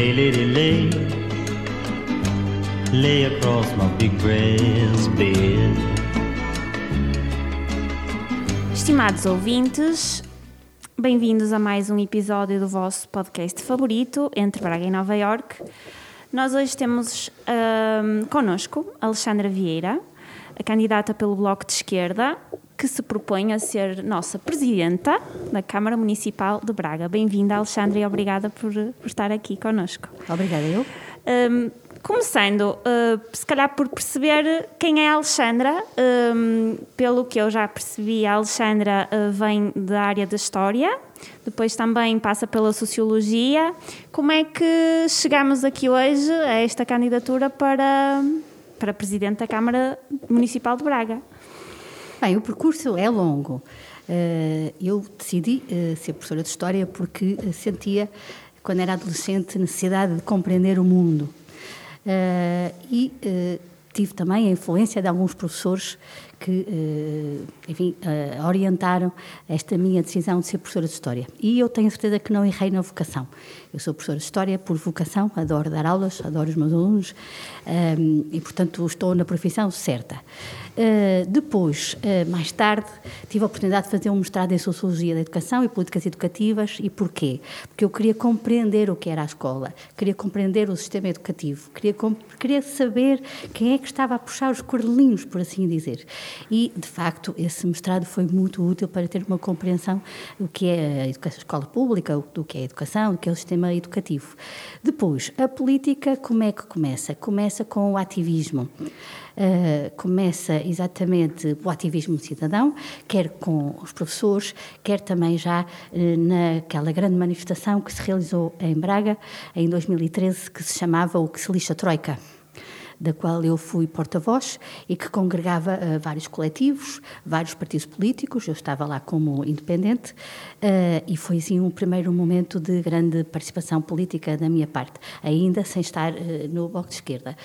Lay, lady, lay. Lay across my big breast bed. Estimados ouvintes, bem-vindos a mais um episódio do vosso podcast favorito, Entre Braga e Nova York. Nós hoje temos ahm, connosco Alexandra Vieira, a candidata pelo Bloco de Esquerda, que se propõe a ser nossa presidenta da Câmara Municipal de Braga. Bem-vinda, Alexandra, e obrigada por, por estar aqui connosco. Obrigada, eu. Um, começando, uh, se calhar por perceber quem é a Alexandra, um, pelo que eu já percebi, a Alexandra uh, vem da área da História, depois também passa pela Sociologia. Como é que chegamos aqui hoje a esta candidatura para, para Presidente da Câmara Municipal de Braga? Bem, o percurso é longo. Eh, Eu decidi eh, ser professora de História porque eh, sentia, quando era adolescente, necessidade de compreender o mundo. E tive também a influência de alguns professores que, enfim, orientaram esta minha decisão de ser professora de História. E eu tenho certeza que não errei na vocação. Eu sou professora de História por vocação, adoro dar aulas, adoro os meus alunos e, portanto, estou na profissão certa. Eh, depois, eh, mais tarde, tive a oportunidade de fazer um mestrado em Sociologia da Educação e Políticas Educativas. E porquê? Porque eu queria compreender o que era a escola, queria compreender o sistema educativo, queria, queria saber quem é que estava a puxar os cordelinhos, por assim dizer. E, de facto, esse mestrado foi muito útil para ter uma compreensão do que é a educação, a escola pública, do que é a educação, do que é o sistema educativo. Depois, a política, como é que começa? Começa com o ativismo. Uh, começa exatamente o ativismo cidadão, quer com os professores, quer também já uh, naquela grande manifestação que se realizou em Braga em 2013, que se chamava o Que se lixa Troika da qual eu fui porta-voz e que congregava uh, vários coletivos, vários partidos políticos. Eu estava lá como independente uh, e foi assim um primeiro momento de grande participação política da minha parte, ainda sem estar uh, no Bloco de Esquerda.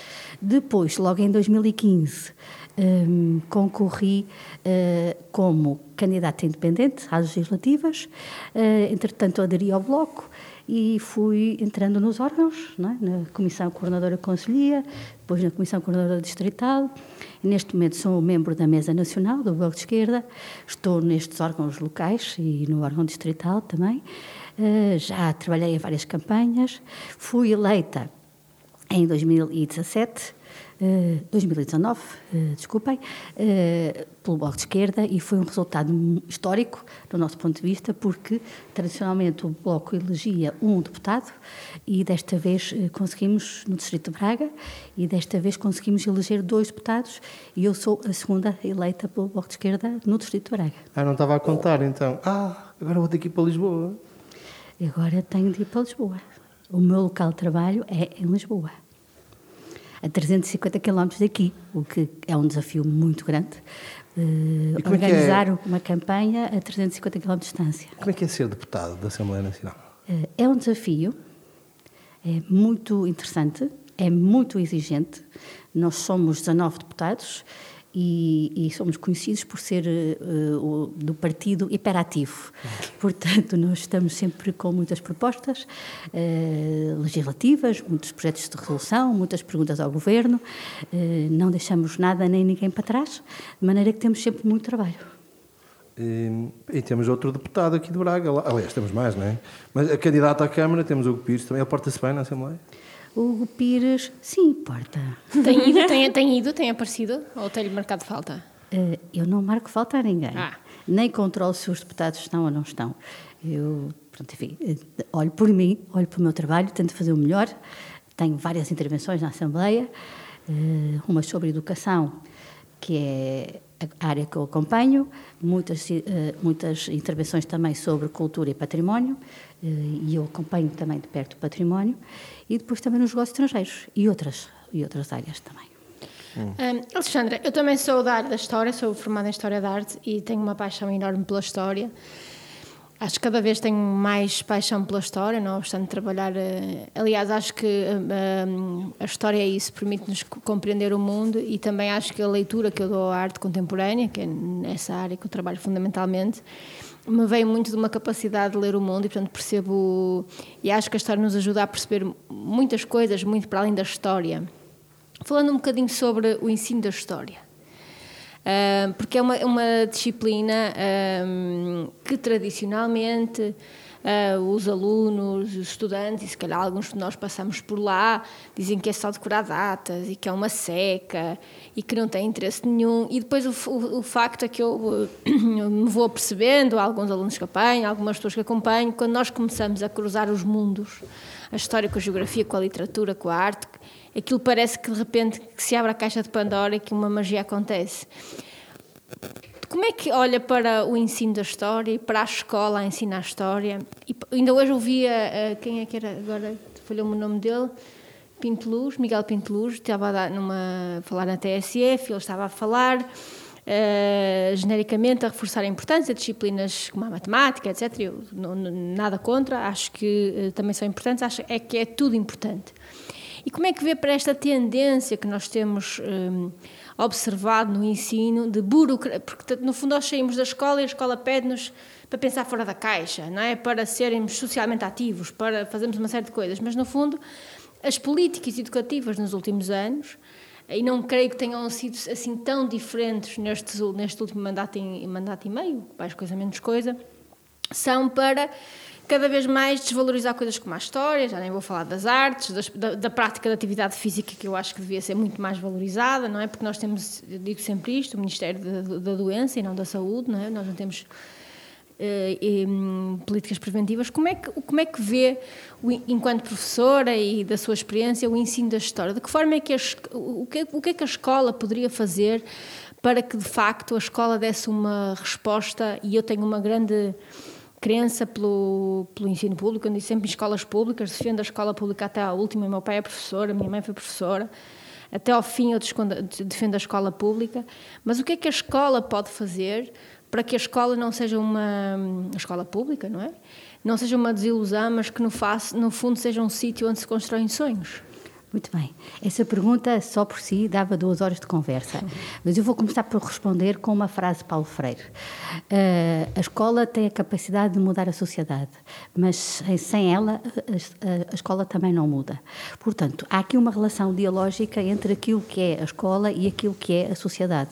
Depois, logo em 2015, um, concorri uh, como candidata independente às legislativas, uh, entretanto aderi ao Bloco e fui entrando nos órgãos, é? na Comissão Coordenadora Conselhia, depois na Comissão Coordenadora Distrital. Neste momento sou membro da Mesa Nacional do Bloco de Esquerda, estou nestes órgãos locais e no órgão distrital também. Uh, já trabalhei em várias campanhas, fui eleita em 2017 Uh, 2019, uh, desculpem, uh, pelo Bloco de Esquerda e foi um resultado histórico do nosso ponto de vista porque tradicionalmente o Bloco elegia um deputado e desta vez conseguimos no Distrito de Braga e desta vez conseguimos eleger dois deputados e eu sou a segunda eleita pelo Bloco de Esquerda no Distrito de Braga. Ah, não estava a contar então. Ah, agora vou ter que ir para Lisboa. Agora tenho de ir para Lisboa. O meu local de trabalho é em Lisboa a 350 quilómetros daqui, o que é um desafio muito grande. Uh, organizar é? uma campanha a 350 quilómetros de distância. Como é que é ser deputado da Assembleia Nacional? Uh, é um desafio, é muito interessante, é muito exigente. Nós somos 19 deputados e, e, somos conhecidos por ser uh, o, do partido hiperativo. Portanto, nós estamos sempre com muitas propostas uh, legislativas, muitos projetos de resolução, muitas perguntas ao governo, uh, não deixamos nada nem ninguém para trás, de maneira que temos sempre muito trabalho. E, e temos outro deputado aqui de Braga, aliás, temos mais, não é? Mas a candidata à Câmara, temos o Hugo Pires também, ele porta-se bem na Assembleia? Hugo Pires, sim, porta. Tem ido, tem, tem ido, tem aparecido ou tem-lhe marcado falta? Uh, eu não marco falta a ninguém. Ah. Nem controlo se os deputados estão ou não estão. Eu, pronto, enfim, olho por mim, olho para o meu trabalho, tento fazer o melhor. Tenho várias intervenções na Assembleia, uh, uma sobre educação, que é a área que eu acompanho, muitas, uh, muitas intervenções também sobre cultura e património, e eu acompanho também de perto o património, e depois também nos negócios estrangeiros e outras, e outras áreas também. Um, Alexandra, eu também sou da área da História, sou formada em História da Arte e tenho uma paixão enorme pela História. Acho que cada vez tenho mais paixão pela história, não obstante trabalhar. eh, Aliás, acho que eh, eh, a história é isso, permite-nos co- compreender o mundo e também acho que a leitura que eu dou à arte contemporânea, que é nessa área que eu trabalho fundamentalmente, me veio muito de uma capacidade de ler o mundo e, portanto, percebo. E acho que a história nos ajuda a perceber muitas coisas, muito para além da história. Falando um bocadinho sobre o ensino da história. Ah, porque é uma, uma disciplina ah, que tradicionalmente ah, os alunos, os estudantes, e se calhar alguns de nós passamos por lá, dizem que é só decorar datas e que é uma seca e que não tem interesse nenhum. E depois o, o- o facto é que eu, eu me vou percebendo, há alguns alunos que apanho, algumas pessoas que acompanho, quando nós começamos a cruzar os mundos, a história com a geografia, com a literatura, com a arte, aquilo parece que de repente que se abre a caixa de Pandora e que uma magia acontece. Como é que olha para o ensino da história e para a escola a ensinar a história? E ainda hoje ouvia, eh, quem é que era, agora falhou-me o nome dele, Pinto Luz, Miguel Pinto Luz, estava a, dar numa, a falar na TSF, ele estava a falar eh, genericamente a reforçar a importância de disciplinas como a matemática, etc. Eu não- nada contra, acho que eh, também são importantes, acho é que é tudo importante. E como é que vê para esta tendência que nós temos hum, observado no ensino de burocracia? Porque, no fundo, nós saímos da escola e a escola pede-nos para pensar fora da caixa, não é? Para sermos socialmente ativos, para fazermos uma série de coisas. Mas, no fundo, as políticas educativas nos últimos anos, e não creio que tenham sido assim tão diferentes neste, neste último mandato e, mandato e meio, mais coisa menos coisa, são para cada vez mais desvalorizar coisas como a história, já nem vou falar das artes, das- da, da prática da atividade física, que eu acho que devia ser muito mais valorizada, não é? Porque nós temos, eu digo sempre isto, o Ministério da, da Doença e não da Saúde, não é? Nós não temos eh, políticas preventivas. Como é que, como é que vê, o en- enquanto professora e da sua experiência, o ensino da história? De que forma é que a, o, que, o que é que a escola poderia fazer para que, de facto, a escola desse uma resposta? E eu tenho uma grande crença pelo, pelo ensino público, eu disse sempre em escolas públicas, defendo a escola pública até à última, meu pai é professor, a minha mãe foi professora, até ao fim eu defendo a escola pública, mas o que é que a escola pode fazer para que a escola não seja uma a escola pública, não é? Não seja uma desilusão, mas que no, no fundo seja um sítio onde se constroem sonhos. Muito bem. Essa pergunta só por si dava duas horas de conversa. Mas eu vou começar por responder com uma frase de Paulo Freire. Eh, a escola tem a capacidade de mudar a sociedade, mas sem- ela a, a- escola também não muda. Portanto, há aqui uma relação dialógica entre aquilo que é a escola e aquilo que é a sociedade.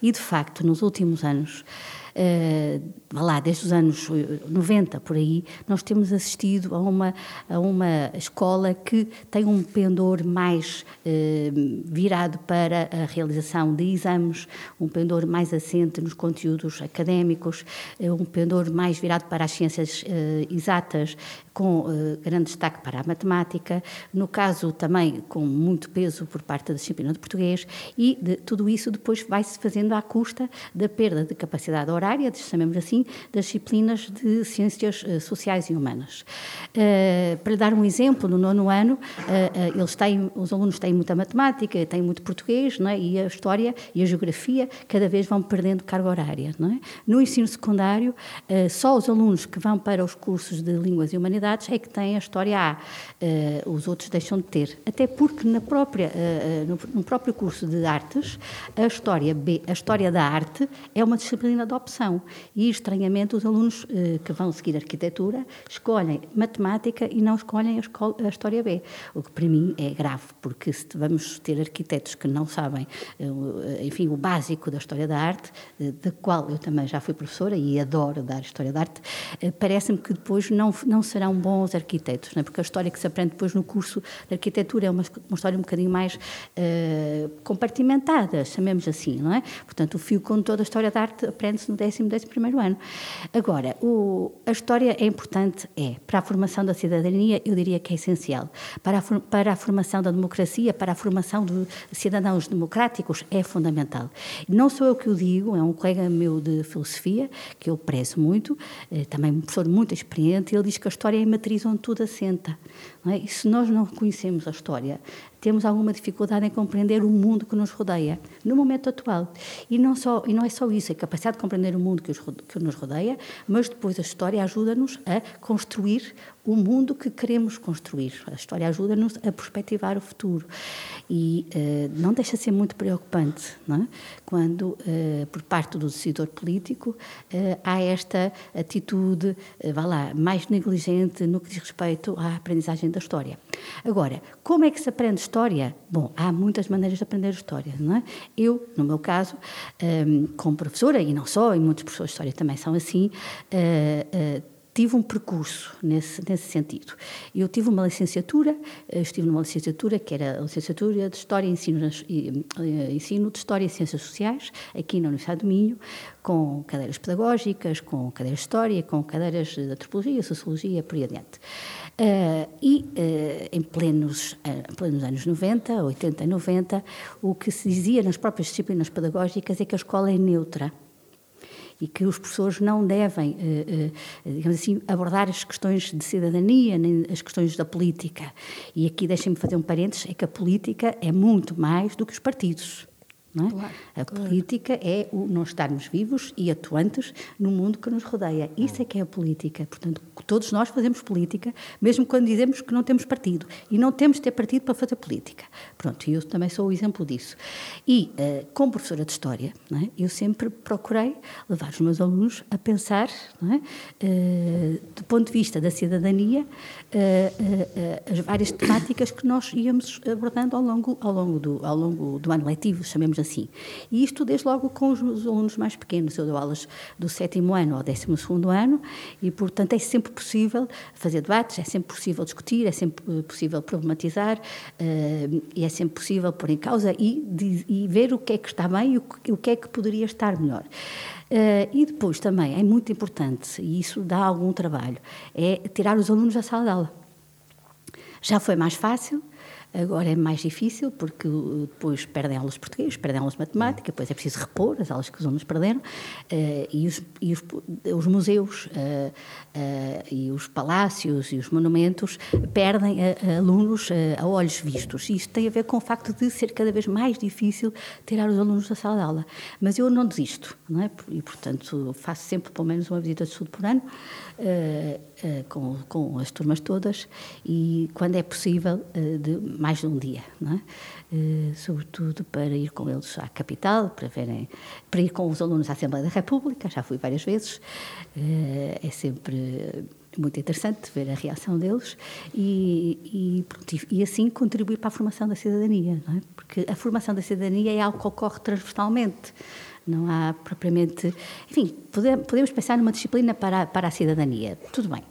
E, de facto, nos últimos anos, vá lá, desde os anos eh, 90 por aí, nós temos assistido a uma, a uma escola que tem um pendor mais eh, virado para a realização de exames, um pendor mais assente nos conteúdos académicos, eh, um pendor mais virado para as ciências eh, exatas, com eh, grande destaque para a matemática, no caso também com muito peso por parte da disciplina de português, e de, tudo isso depois vai-se fazendo à custa da perda de capacidade horária, chamemos assim, das disciplinas de ciências eh, sociais e humanas. Eh, para dar um exemplo, no nono ano, eh, eles têm, os alunos têm muita matemática, têm muito português, não é? e a história e a geografia cada vez vão perdendo carga horária. Não é? No ensino secundário, só os alunos que vão para os cursos de línguas e humanidades é que têm a história A, os outros deixam de ter. Até porque na própria, no, próprio curso de artes, a história B, a história da arte, é uma disciplina de opção. E, estranhamente, os alunos eh, que vão seguir arquitetura escolhem matemática e não escolhem a, escol- a história B. O que para mim é grave, porque se vamos ter arquitetos que não sabem, eh, eh, enfim, o básico da história da arte, da qual eu também já fui professora e adoro dar história da arte, parece-me que depois não, não serão bons arquitetos, não é? porque a história que se aprende depois no curso de arquitetura é uma, uma história um bocadinho mais compartimentada, chamemos assim, não é? Portanto, o fio condutor da história da arte aprende-se no décimo, décimo primeiro ano. Agora, o- a história é importante, é, para a formação da cidadania, eu diria que é essencial. Para a, para a formação da democracia, para a formação de cidadãos democráticos, é fundamental. Não sou eu que o digo, é um colega meu de filosofia, que eu prezo muito, eh, também um professor muito experiente, ele diz que a história é a matriz onde tudo assenta. é? E se nós não conhecemos a história, temos alguma dificuldade em compreender o mundo que nos rodeia, no momento atual. E não, só, e não é só isso, a capacidade de compreender o mundo que, os, que nos rodeia, mas depois a história ajuda-nos a construir o mundo que queremos construir. A história ajuda-nos a perspectivar o futuro. E uh, não deixa de ser muito preocupante é? quando, uh, por parte do decisor político, uh, há esta atitude, vá lá, mais negligente no que diz respeito à aprendizagem da história. Agora, como é que se aprende história? Bom, há muitas maneiras de aprender história, não é? Eu, no meu caso, um, como professora, e não só, e muitos professores de história também são assim, tive um percurso nesse, nesse sentido. Eu tive uma licenciatura, eh, estive numa licenciatura que era a licenciatura de História e Ensino, eh, Ensino de História e Ciências Sociais, aqui na Universidade do Minho, com cadeiras pedagógicas, com cadeiras de História, com cadeiras de Antropologia, Sociologia, por aí adiante. Uh, e uh, em plenos, uh, plenos anos 90, 80 e 90, o que se dizia nas próprias disciplinas pedagógicas é que a escola é neutra e que os professores não devem, eh, eh, digamos assim, abordar as questões de cidadania, nem as questões da política. E aqui deixem-me fazer um parênteses, é que a política é muito mais do que os partidos. É? Claro, a política é o nós estarmos vivos e atuantes no mundo que nos rodeia. Isso é que é a política. Portanto, todos nós fazemos política, mesmo quando dizemos que não temos partido. E não temos de ter partido para fazer política. Pronto, eu também sou o exemplo disso. E, uh, como professora de História, é? eu sempre procurei levar os meus alunos a pensar, é? uh, do ponto de vista da cidadania, uh, as várias temáticas que nós íamos abordando ao longo, ao longo, do, ao longo do ano letivo, chamemos assim. E isto desde logo com os, os alunos mais pequenos. Eu dou aulas do sétimo ano ao décimo segundo ano e, portanto, é sempre possível fazer debates, é sempre possível discutir, é sempre possível problematizar uh, e é sempre possível pôr em causa e, de, e, ver o que é que está bem e o, o que é que poderia estar melhor. Uh, e depois também é muito importante, e isso dá algum trabalho, é tirar os alunos da sala de aula. Já foi mais fácil, Agora é mais difícil porque depois perdem aulas de português, perdem aulas de matemática, depois é preciso repor as aulas que os alunos perderam uh, e, os, e os, os museus e os palácios e os monumentos perdem alunos a olhos vistos. E isto tem a ver com o facto de ser cada vez mais difícil tirar os alunos da sala de aula. Mas eu não desisto, não é? E, portanto, faço sempre pelo menos uma visita de estudo por ano com, com as turmas todas e, quando é possível, de mais de um dia, é? Uh, sobretudo para ir com eles à capital, para verem, para ir com os alunos à Assembleia da República, já fui várias vezes, é sempre muito interessante ver a reação deles e, e, e, assim contribuir para a formação da cidadania, é? Porque a formação da cidadania é algo que ocorre transversalmente. Não há propriamente. Enfim, podemos pensar numa disciplina para, para a cidadania. Tudo bem,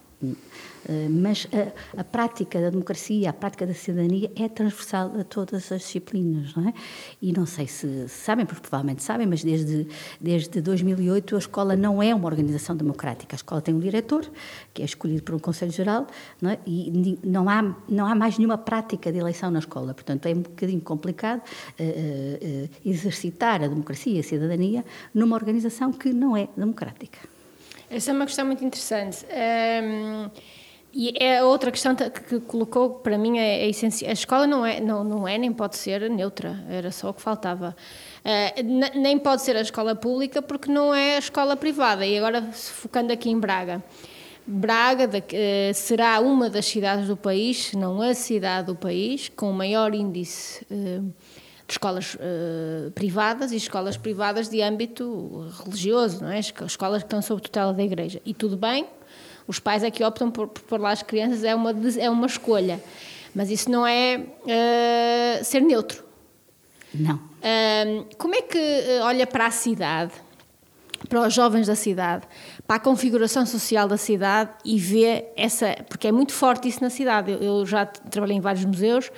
mas a, a, prática da democracia, a prática da cidadania é transversal a todas as disciplinas, não é? E não sei se sabem, porque provavelmente sabem, mas desde, desde 2008 a escola não é uma organização democrática. A escola tem um diretor, que é escolhido por um Conselho Geral, não é? e não há, não há mais nenhuma prática de eleição na escola. Portanto, é um bocadinho complicado uh, uh, exercitar a democracia e a cidadania numa organização que não é democrática. Essa é uma questão muito interessante. Um ehm, e é outra questão que colocou para mim é, é essencial. A escola não é, não, não é nem pode ser neutra, era só o que faltava. Uh, nem pode ser a escola pública porque não é a escola privada. E agora, focando aqui em Braga. Braga de, uh, será uma das cidades do país, se não a cidade do país, com o maior índice uh, de escolas privadas e escolas privadas de âmbito religioso, não é? Escolas que estão sob tutela da Igreja. E tudo bem, os pais é que optam por, por pôr lá as crianças, é uma, é uma escolha. Mas isso não é uh, ser neutro. Não. Uh, como é que eh, olha para a cidade, para os jovens da cidade, para a configuração social da cidade e vê essa. Porque é muito forte isso na cidade. Eu, eu já trabalhei em vários museus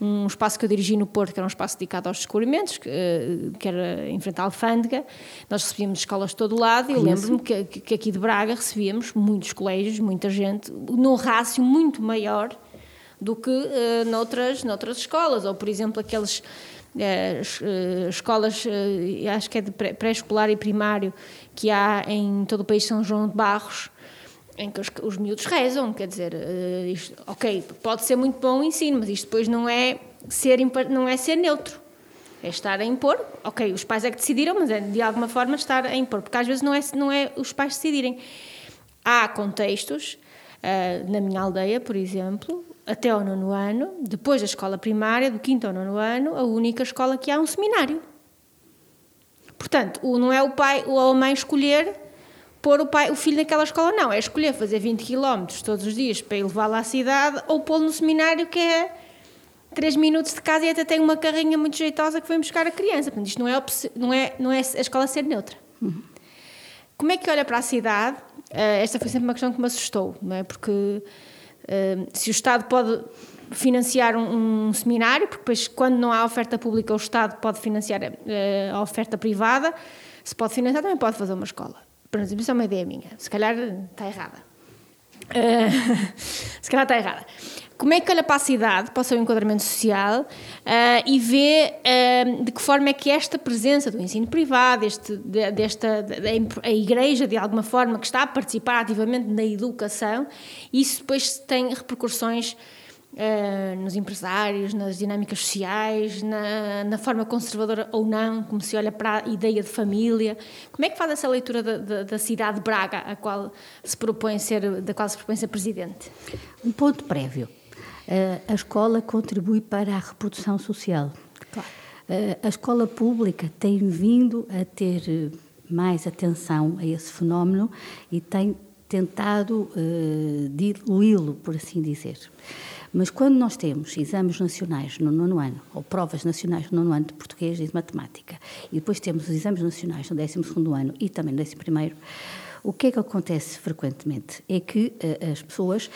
um espaço que eu dirigi no Porto, que era um espaço dedicado aos descobrimentos, que, eh, que era em frente à Alfândega. Nós recebíamos escolas de todo o lado e eu lembro-me que, que aqui de Braga recebíamos muitos colégios, muita gente, num rácio muito maior do que uh, noutras, noutras escolas. Ou, por exemplo, aqueles. Uh, escolas, uh, acho que é de pré-escolar e primário, que há em todo o país São João de Barros, em que os, os miúdos rezam, quer dizer, isto, ok, pode ser muito bom o ensino, mas isto depois não é ser, não é ser neutro. É estar a impor. Ok, os pais é que decidiram, mas é de alguma forma estar a impor. Porque às vezes não é, não é os pais decidirem. Há contextos, ah, na minha aldeia, por exemplo, até ao nono ano, depois da escola primária, do quinto ao nono ano, a única escola que há é um seminário. Portanto, o, não é o pai ou a mãe escolher pôr o, pai, o filho naquela escola, não. É escolher fazer 20 km todos os dias para ir levá-lo à cidade ou pô-lo no seminário que é 3 minutos de casa e até tem uma carrinha muito jeitosa que vem buscar a criança. Portanto, isto não é, não é, não é a escola ser neutra. Como é que olha para a cidade? Eh, esta foi sempre uma questão que me assustou, não é? Porque eh, se o Estado pode financiar um, um seminário, porque depois, quando não há oferta pública, o Estado pode financiar eh, a oferta privada, se pode financiar, também pode fazer uma escola. Por exemplo, isso é uma ideia minha. Se calhar está errada. Eh, se calhar está errada. Como é que olha para a cidade, para o seu enquadramento social eh, e vê eh, de que forma é que esta presença do ensino privado, este, de- desta, a igreja de alguma forma que está a participar ativamente na educação, isso depois tem repercussões eh, nos empresários, nas dinâmicas sociais, na, na forma conservadora ou não, como se olha para a ideia de família. Como é que faz essa leitura da, da, da cidade de Braga, a qual se propõe ser, da qual se propõe ser presidente? Um ponto prévio. Eh, a escola contribui para a reprodução social. Claro. Eh, a escola pública tem vindo a ter eh, mais atenção a esse fenómeno e tem tentado diluí-lo, por assim dizer. Mas quando nós temos exames nacionais no nono ano, ou provas nacionais no nono ano de português e de matemática, e depois temos os exames nacionais no 12º ano e também no 11º, o que é que acontece frequentemente? É que eh, as pessoas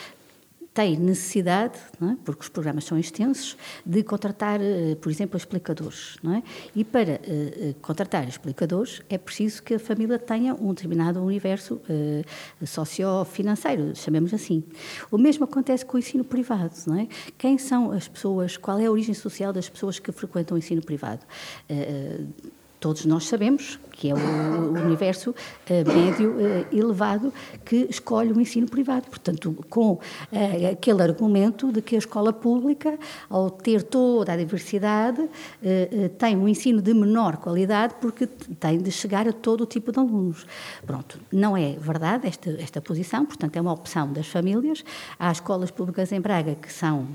têm necessidade, é? porque os programas são extensos, de contratar, eh, por exemplo, explicadores. É? E para eh, contratar explicadores é preciso que a família tenha um determinado universo eh, sociofinanceiro, chamemos assim. O mesmo acontece com o ensino privado. É? Quem são as pessoas, qual é a origem social das pessoas que frequentam o ensino privado? Eh, Todos nós sabemos que é o, o universo eh, médio eh, elevado que escolhe o ensino privado. Portanto, com eh, aquele argumento de que a escola pública, ao ter toda a diversidade, tem um ensino de menor qualidade porque tem de chegar a todo o tipo de alunos. Pronto, não é verdade esta, esta posição, portanto, é uma opção das famílias. Há escolas públicas em Braga que são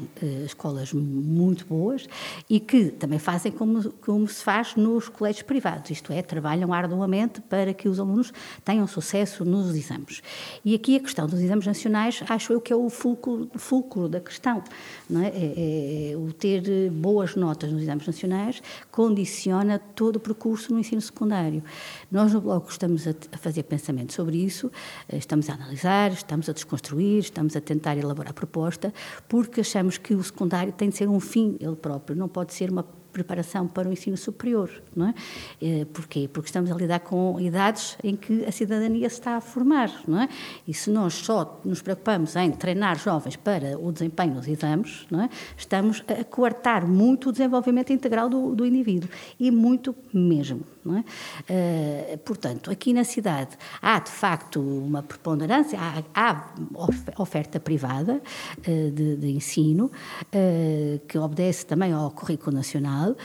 escolas muito boas e que também fazem como, como se faz nos colégios privados, isto é, trabalham arduamente para que os alunos tenham sucesso nos exames. E aqui a questão dos exames nacionais, acho eu que é o fulcro, fulcro da questão. Não é? É, é, o ter boas notas nos exames nacionais condiciona todo o percurso no ensino secundário. Nós no Bloco estamos a, a fazer pensamento sobre isso, eh, estamos a analisar, estamos a desconstruir, estamos a tentar elaborar proposta, porque achamos que o secundário tem de ser um fim ele próprio, não pode ser uma preparação para o ensino superior, não é? Eh, Porquê? Porque estamos a lidar com idades em que a cidadania se está a formar, não é? E se nós só nos preocupamos em treinar jovens para o desempenho nos exames, não é? Estamos a coartar muito o desenvolvimento integral do, do indivíduo e muito mesmo, é? Eh, portanto, aqui na cidade há de facto uma preponderância, há, há of- oferta privada eh, de, de ensino eh, que obedece também ao currículo nacional,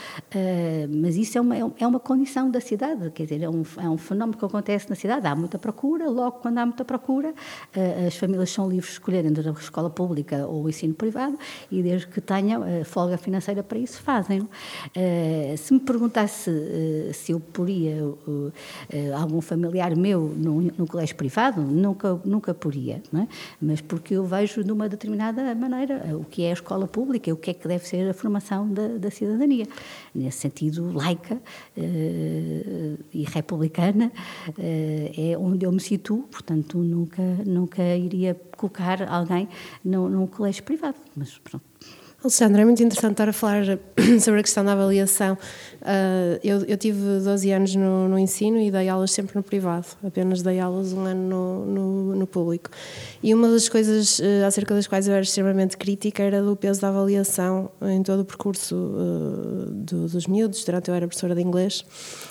mas isso é uma, é uma condição da cidade, quer dizer, é um, é um fenómeno que acontece na cidade. Há muita procura, logo quando há muita procura, as famílias são livres de escolherem entre a escola pública ou o ensino privado e desde que tenham folga financeira para isso, fazem. Se me perguntasse se eu poria eh, algum familiar meu num, colégio privado, nunca, nunca poria, é? mas porque eu vejo de uma determinada maneira eh, o que é a escola pública o que é que deve ser a formação da, da cidadania. Nesse sentido, laica eh, e republicana eh, é onde eu me situo, portanto, nunca, nunca iria colocar alguém num colégio privado. Mas pronto. Alexandre, é muito interessante estar a falar sobre a questão da avaliação. Uh, eu, eu tive 12 anos no, no, ensino e dei aulas sempre no privado, apenas dei aulas um ano no, no, no público. E uma das coisas uh, acerca das quais eu era extremamente crítica era do peso da avaliação em todo o percurso uh, do, dos miúdos, durante eu era professora de inglês.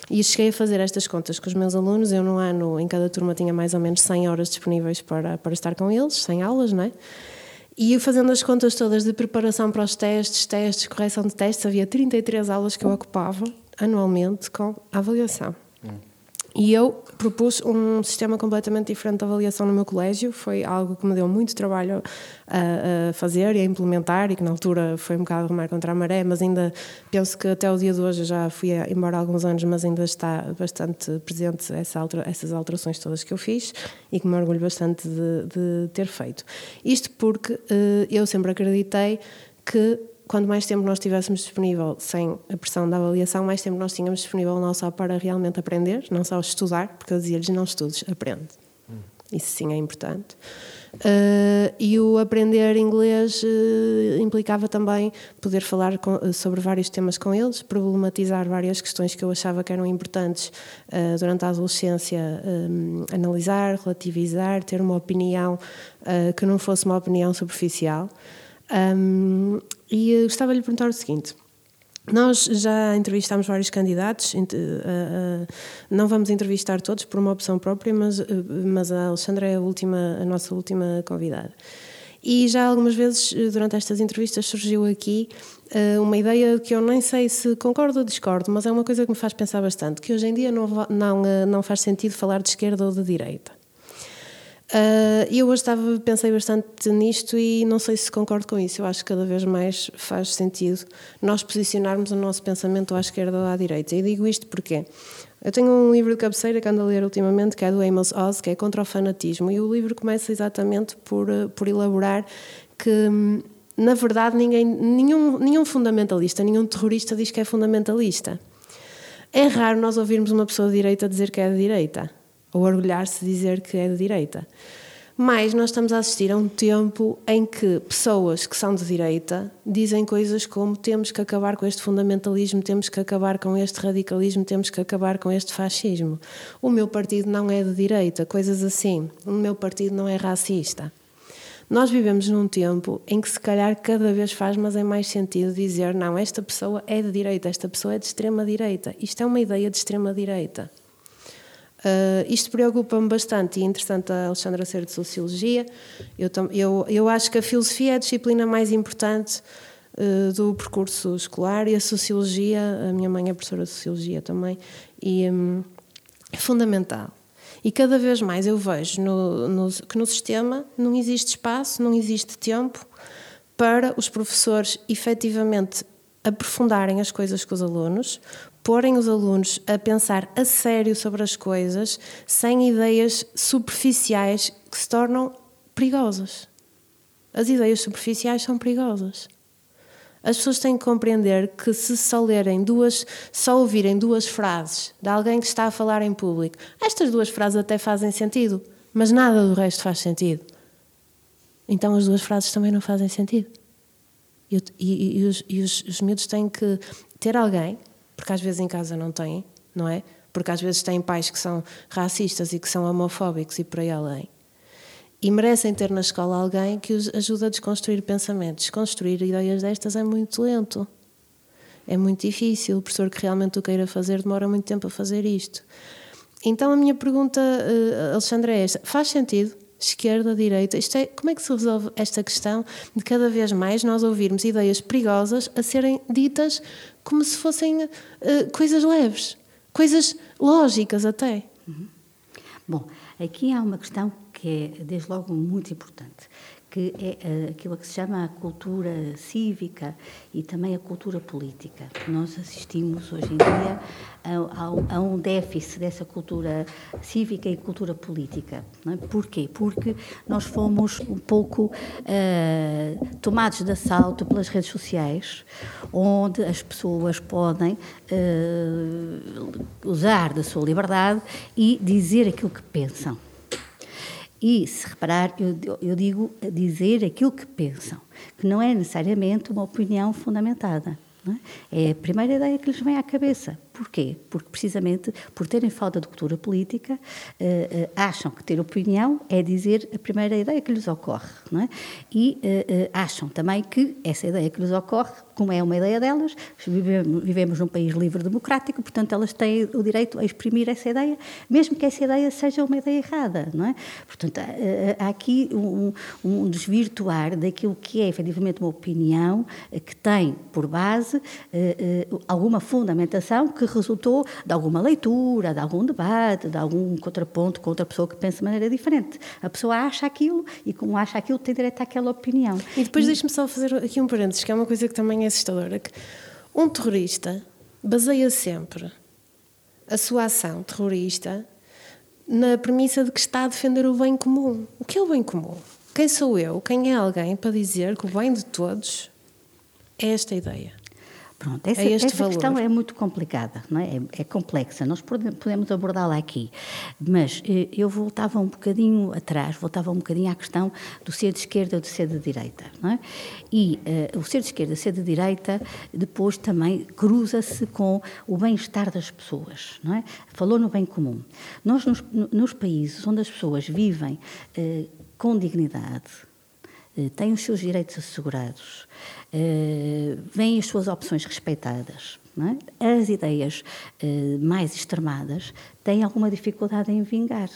E cheguei a fazer estas contas com os meus alunos. Eu, no ano, em cada turma, tinha mais ou menos 100 horas disponíveis para, para estar com eles, 100 aulas, não é? E fazendo as contas todas de preparação para os testes, testes, correção de testes, havia 33 aulas que eu ocupava anualmente com avaliação. E eu propus um sistema completamente diferente de avaliação no meu colégio. Foi algo que me deu muito trabalho a, a, fazer e a implementar, e que na altura foi um bocado remar contra a maré, mas ainda penso que até o dia de hoje já fui embora há alguns anos, mas ainda está bastante presente essa altera, essas alterações todas que eu fiz e que me orgulho bastante de, de ter feito. Isto porque uh, eu sempre acreditei que quanto mais tempo nós tivéssemos disponível sem a pressão da avaliação, mais tempo nós tínhamos disponível não só para realmente aprender, não só estudar, porque eu dizia-lhes não estudes, aprende. Hum. Isso sim é importante. Uh, e o aprender inglês uh, implicava também poder falar com, uh, sobre vários temas com eles, problematizar várias questões que eu achava que eram importantes durante a adolescência, um, analisar, relativizar, ter uma opinião que não fosse uma opinião superficial. Um, e gostava de lhe perguntar o seguinte. Nós já entrevistámos vários candidatos, não vamos entrevistar todos por uma opção própria, mas, eh, mas a Alexandra é a, última, a nossa última convidada. E já algumas vezes eh, durante estas entrevistas surgiu aqui eh, uma ideia que eu nem sei se concordo ou discordo, mas é uma coisa que me faz pensar bastante, que hoje em dia não, não, não faz sentido falar de esquerda ou de direita. Uh, eu hoje estava, pensei bastante nisto e não sei se concordo com isso. Eu acho que cada vez mais faz sentido nós posicionarmos o nosso pensamento à esquerda ou à direita. E digo isto porque eu tenho um livro de cabeceira que ando a ler ultimamente, que é do Amos Oz, que é Contra o Fanatismo. E o livro começa exatamente por, ah, por elaborar que, na verdade, ninguém, nenhum, nenhum fundamentalista, nenhum terrorista diz que é fundamentalista. É raro nós ouvirmos uma pessoa de direita dizer que é de direita ou orgulhar-se de dizer que é de direita. Mas nós estamos a assistir a um tempo em que pessoas que são de direita dizem coisas como temos que acabar com este fundamentalismo, temos que acabar com este radicalismo, temos que acabar com este fascismo. O meu partido não é de direita, coisas assim. O meu partido não é racista. Nós vivemos num tempo em que se calhar cada vez faz, mas é mais sentido dizer não, esta pessoa é de direita, esta pessoa é de extrema direita. Isto é uma ideia de extrema direita. Uh, isto preocupa-me bastante e é interessante a Alexandra ser de Sociologia. Eu, eu, eu acho que a filosofia é a disciplina mais importante uh, do percurso escolar e a Sociologia, a minha mãe é professora de Sociologia também, e um, é fundamental. E cada vez mais eu vejo no, no, que no sistema não existe espaço, não existe tempo para os professores efetivamente aprofundarem as coisas com os alunos, porem os alunos a pensar a sério sobre as coisas, sem ideias superficiais que se tornam perigosas. As ideias superficiais são perigosas. As pessoas têm que compreender que se só lerem duas, só ouvirem duas frases de alguém que está a falar em público, estas duas frases até fazem sentido, mas nada do resto faz sentido. Então as duas frases também não fazem sentido. E, e, e, os, e os, os miúdos têm que ter alguém porque às vezes em casa não têm, não é? Porque às vezes têm pais que são racistas e que são homofóbicos e por aí além. E merecem ter na escola alguém que os ajude a desconstruir pensamentos. Desconstruir ideias destas é muito lento. É muito difícil. O professor que realmente o queira fazer demora muito tempo a fazer isto. Então a minha pergunta, uh, Alexandre, é esta: faz sentido? Esquerda, direita, isto é, como é que se resolve esta questão de cada vez mais nós ouvirmos ideias perigosas a serem ditas como se fossem uh, coisas leves, coisas lógicas até. Uhum. Bom, aqui há uma questão que é, desde logo, muito importante, que é uh, aquilo que se chama a cultura cívica e também a cultura política. Nós assistimos hoje em dia a, um déficit dessa cultura cívica e cultura política. É? Porquê? Porque nós fomos um pouco uh, tomados de assalto pelas redes sociais, onde as pessoas podem uh, usar da sua liberdade e dizer aquilo que pensam. E, se reparar, eu, eu digo dizer aquilo que pensam, que não é necessariamente uma opinião fundamentada. É? é? a primeira ideia que lhes vem à cabeça. Porquê? Porque precisamente por terem falta de cultura política, eh, eh, acham que ter opinião é dizer a primeira ideia que lhes ocorre, não é? E eh, acham também que essa ideia que lhes ocorre, como é uma ideia delas, vivemos, vivemos num país livre democrático, portanto elas têm o direito a exprimir essa ideia, mesmo que essa ideia seja uma ideia errada, não é? Portanto, há, há aqui um, um desvirtuar daquilo que é efetivamente uma opinião que tem por base alguma fundamentação que resultou de alguma leitura, de algum debate, de algum contraponto com outra pessoa que pensa de maneira diferente. A pessoa acha aquilo e, como acha aquilo, tem direito àquela opinião. E depois deixe-me só fazer aqui um parênteses, que é uma coisa que também é assustadora, que um terrorista baseia sempre a sua ação terrorista na premissa de que está a defender o bem comum. O que é o bem comum? Quem sou eu? Quem é alguém para dizer que o bem de todos é esta ideia? Pronto, essa, É essa questão é muito complicada, não é? É, é complexa, nós pode- podemos abordá-la aqui, mas eh, eu voltava um bocadinho atrás, voltava um bocadinho à questão do ser de esquerda ou do ser de direita, não é? E eh, o ser de esquerda, ser de direita, depois também cruza-se com o bem-estar das pessoas, não é? Falou no bem comum. Nós, nos, nos países onde as pessoas vivem eh, com dignidade, eh, têm os seus direitos assegurados, veem as suas opções respeitadas. é? As ideias eh, mais extremadas têm alguma dificuldade em vingar.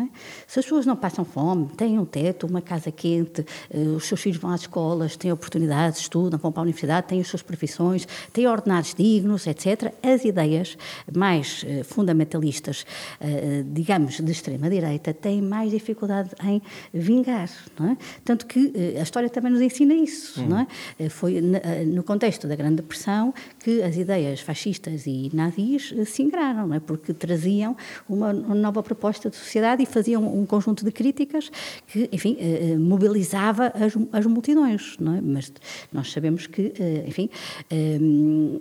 É? Se as pessoas não passam fome, têm um teto, uma casa quente, eh, os seus filhos vão às escolas, têm oportunidades, estudam, vão para a universidade, têm as suas profissões, têm ordenados dignos, etc., as ideias mais eh, fundamentalistas, eh, digamos, de extrema-direita, têm mais dificuldade em vingar. É? Tanto que a história também nos ensina isso. Não é? Foi no contexto da Grande Depressão que as ideias fascistas e nazis se ingraram, é? porque traziam uma nova proposta de sociedade e faziam um conjunto de críticas que, enfim, eh, eh, mobilizava as, as multidões. É? Mas nós sabemos que, eh, enfim,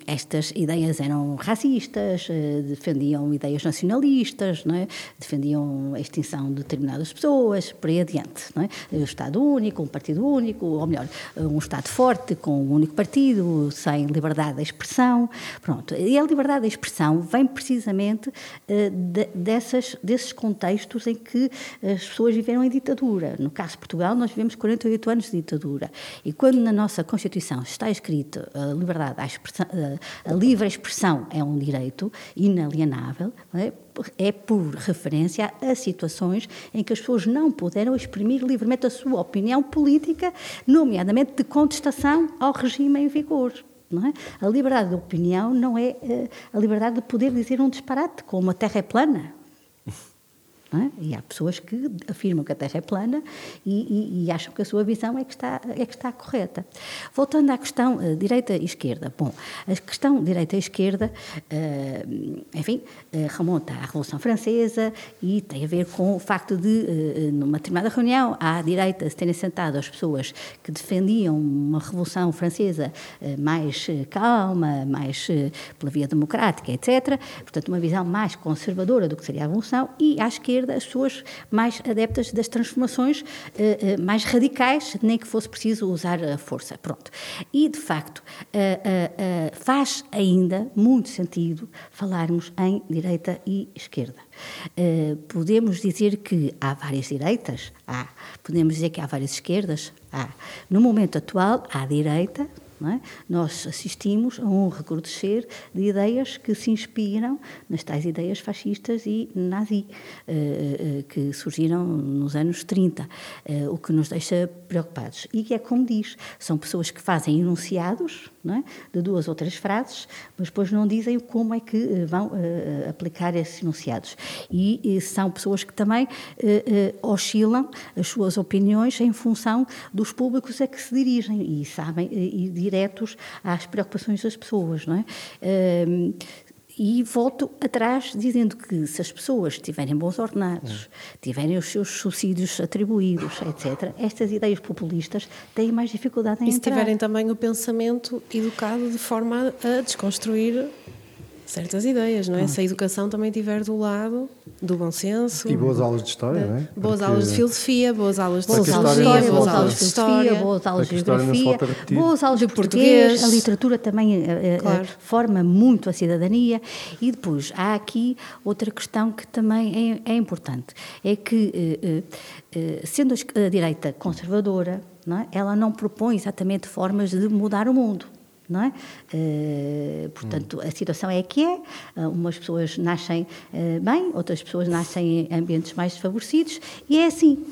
estas ideias eram racistas, defendiam ideias nacionalistas, é? defendiam a extinção de determinadas pessoas, por aí adiante. É? O Estado único, um partido único, ou melhor, um Estado forte com um único partido, sem liberdade de expressão. Pronto. E a liberdade de expressão vem precisamente de- dessas, desses contextos em que as pessoas viveram em ditadura. No caso de Portugal, nós vivemos 48 anos de ditadura. E quando na nossa Constituição está escrito a liberdade, à expressão, a, a livre expressão é um direito inalienável, é? é por referência a situações em que as pessoas não puderam exprimir livremente a sua opinião política, nomeadamente de contestação ao regime em vigor. É? A liberdade de opinião não é eh, a liberdade de poder dizer um disparate, como a Terra é plana. É? E há pessoas que afirmam que a Terra é plana e, e- e acham que a sua visão é que está, é que está correta. Voltando à questão eh, direita e esquerda. Bom, a questão direita e esquerda, eh, enfim, eh, remonta à Revolução Francesa e tem a ver com o facto de, numa determinada reunião, à direita se terem sentado as pessoas que defendiam uma Revolução Francesa mais calma, mais pela via democrática, etc. Portanto, uma visão mais conservadora do que seria a Revolução e à esquerda as pessoas mais adeptas das transformações eh, eh, mais radicais, nem que fosse preciso usar a força. Pronto. E, de facto, eh, faz ainda muito sentido falarmos em direita e esquerda. Podemos dizer que há várias direitas? Há. Podemos dizer que há várias esquerdas? Há. No momento atual, há a direita, é? Nós assistimos a um recrudescer de ideias que se inspiram nas tais ideias fascistas e nazi, eh, eh, que surgiram nos anos 30, eh, o que nos deixa preocupados. E que é como diz, são pessoas que fazem enunciados é? de duas ou três frases, mas depois não dizem como é que eh, vão eh, aplicar esses enunciados. E, eh, são pessoas que também eh, eh, oscilam as suas opiniões em função dos públicos a que se dirigem e sabem eh, ir diretos às preocupações das pessoas, não é? E volto atrás dizendo que se as pessoas tiverem bons ordenados, tiverem os seus subsídios atribuídos, etc., estas ideias populistas têm mais dificuldade em E se entrar. tiverem também o pensamento educado de forma a desconstruir certas ideias, não é? Se a educação também estiver do lado do bom senso. E boas aulas de história, não é? Boas Porque- aulas de filosofia, boas aulas de Boas Porque a aulas de história boas aulas de boas geografia, boas aulas de português. A literatura também eh, eh, Claro. forma muito a cidadania. E depois há aqui outra questão que também é, é importante: é que, eh, eh, eh, sendo a direita conservadora, não é? ela não propõe exatamente formas de mudar o mundo. Não é? Eh, portanto, a situação é a que é. Ah, Umas pessoas nascem eh, bem, outras pessoas nascem em ambientes mais desfavorecidos, e é assim.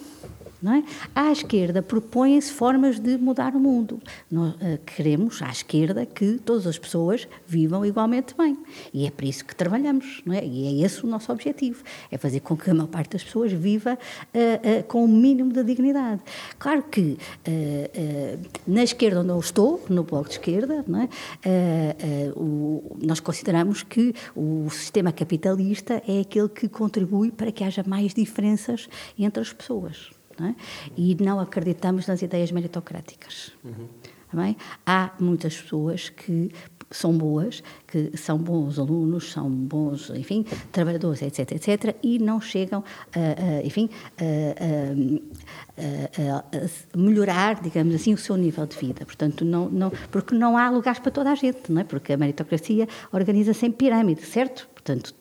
Não é? À esquerda propõem-se formas de mudar o mundo. Nós eh, queremos, à esquerda, que todas as pessoas vivam igualmente bem. E é para isso que trabalhamos. Não é? E é esse o nosso objetivo. É fazer com que a maior parte das pessoas viva eh, eh, com o mínimo de dignidade. Claro que na esquerda onde eu estou, no bloco de esquerda, não é? O- nós consideramos que o sistema capitalista é aquele que contribui para que haja mais diferenças entre as pessoas não é? e não acreditamos nas ideias meritocráticas. Tá bem? Há muitas pessoas que são boas, que são bons alunos, são bons, enfim, trabalhadores, etc, etc, e não chegam, a, a, enfim, a, a- melhorar, digamos assim, o seu nível de vida. Portanto, não, não, porque não há lugares para toda a gente, não é? Porque a meritocracia organiza-se em pirâmide, certo? Portanto,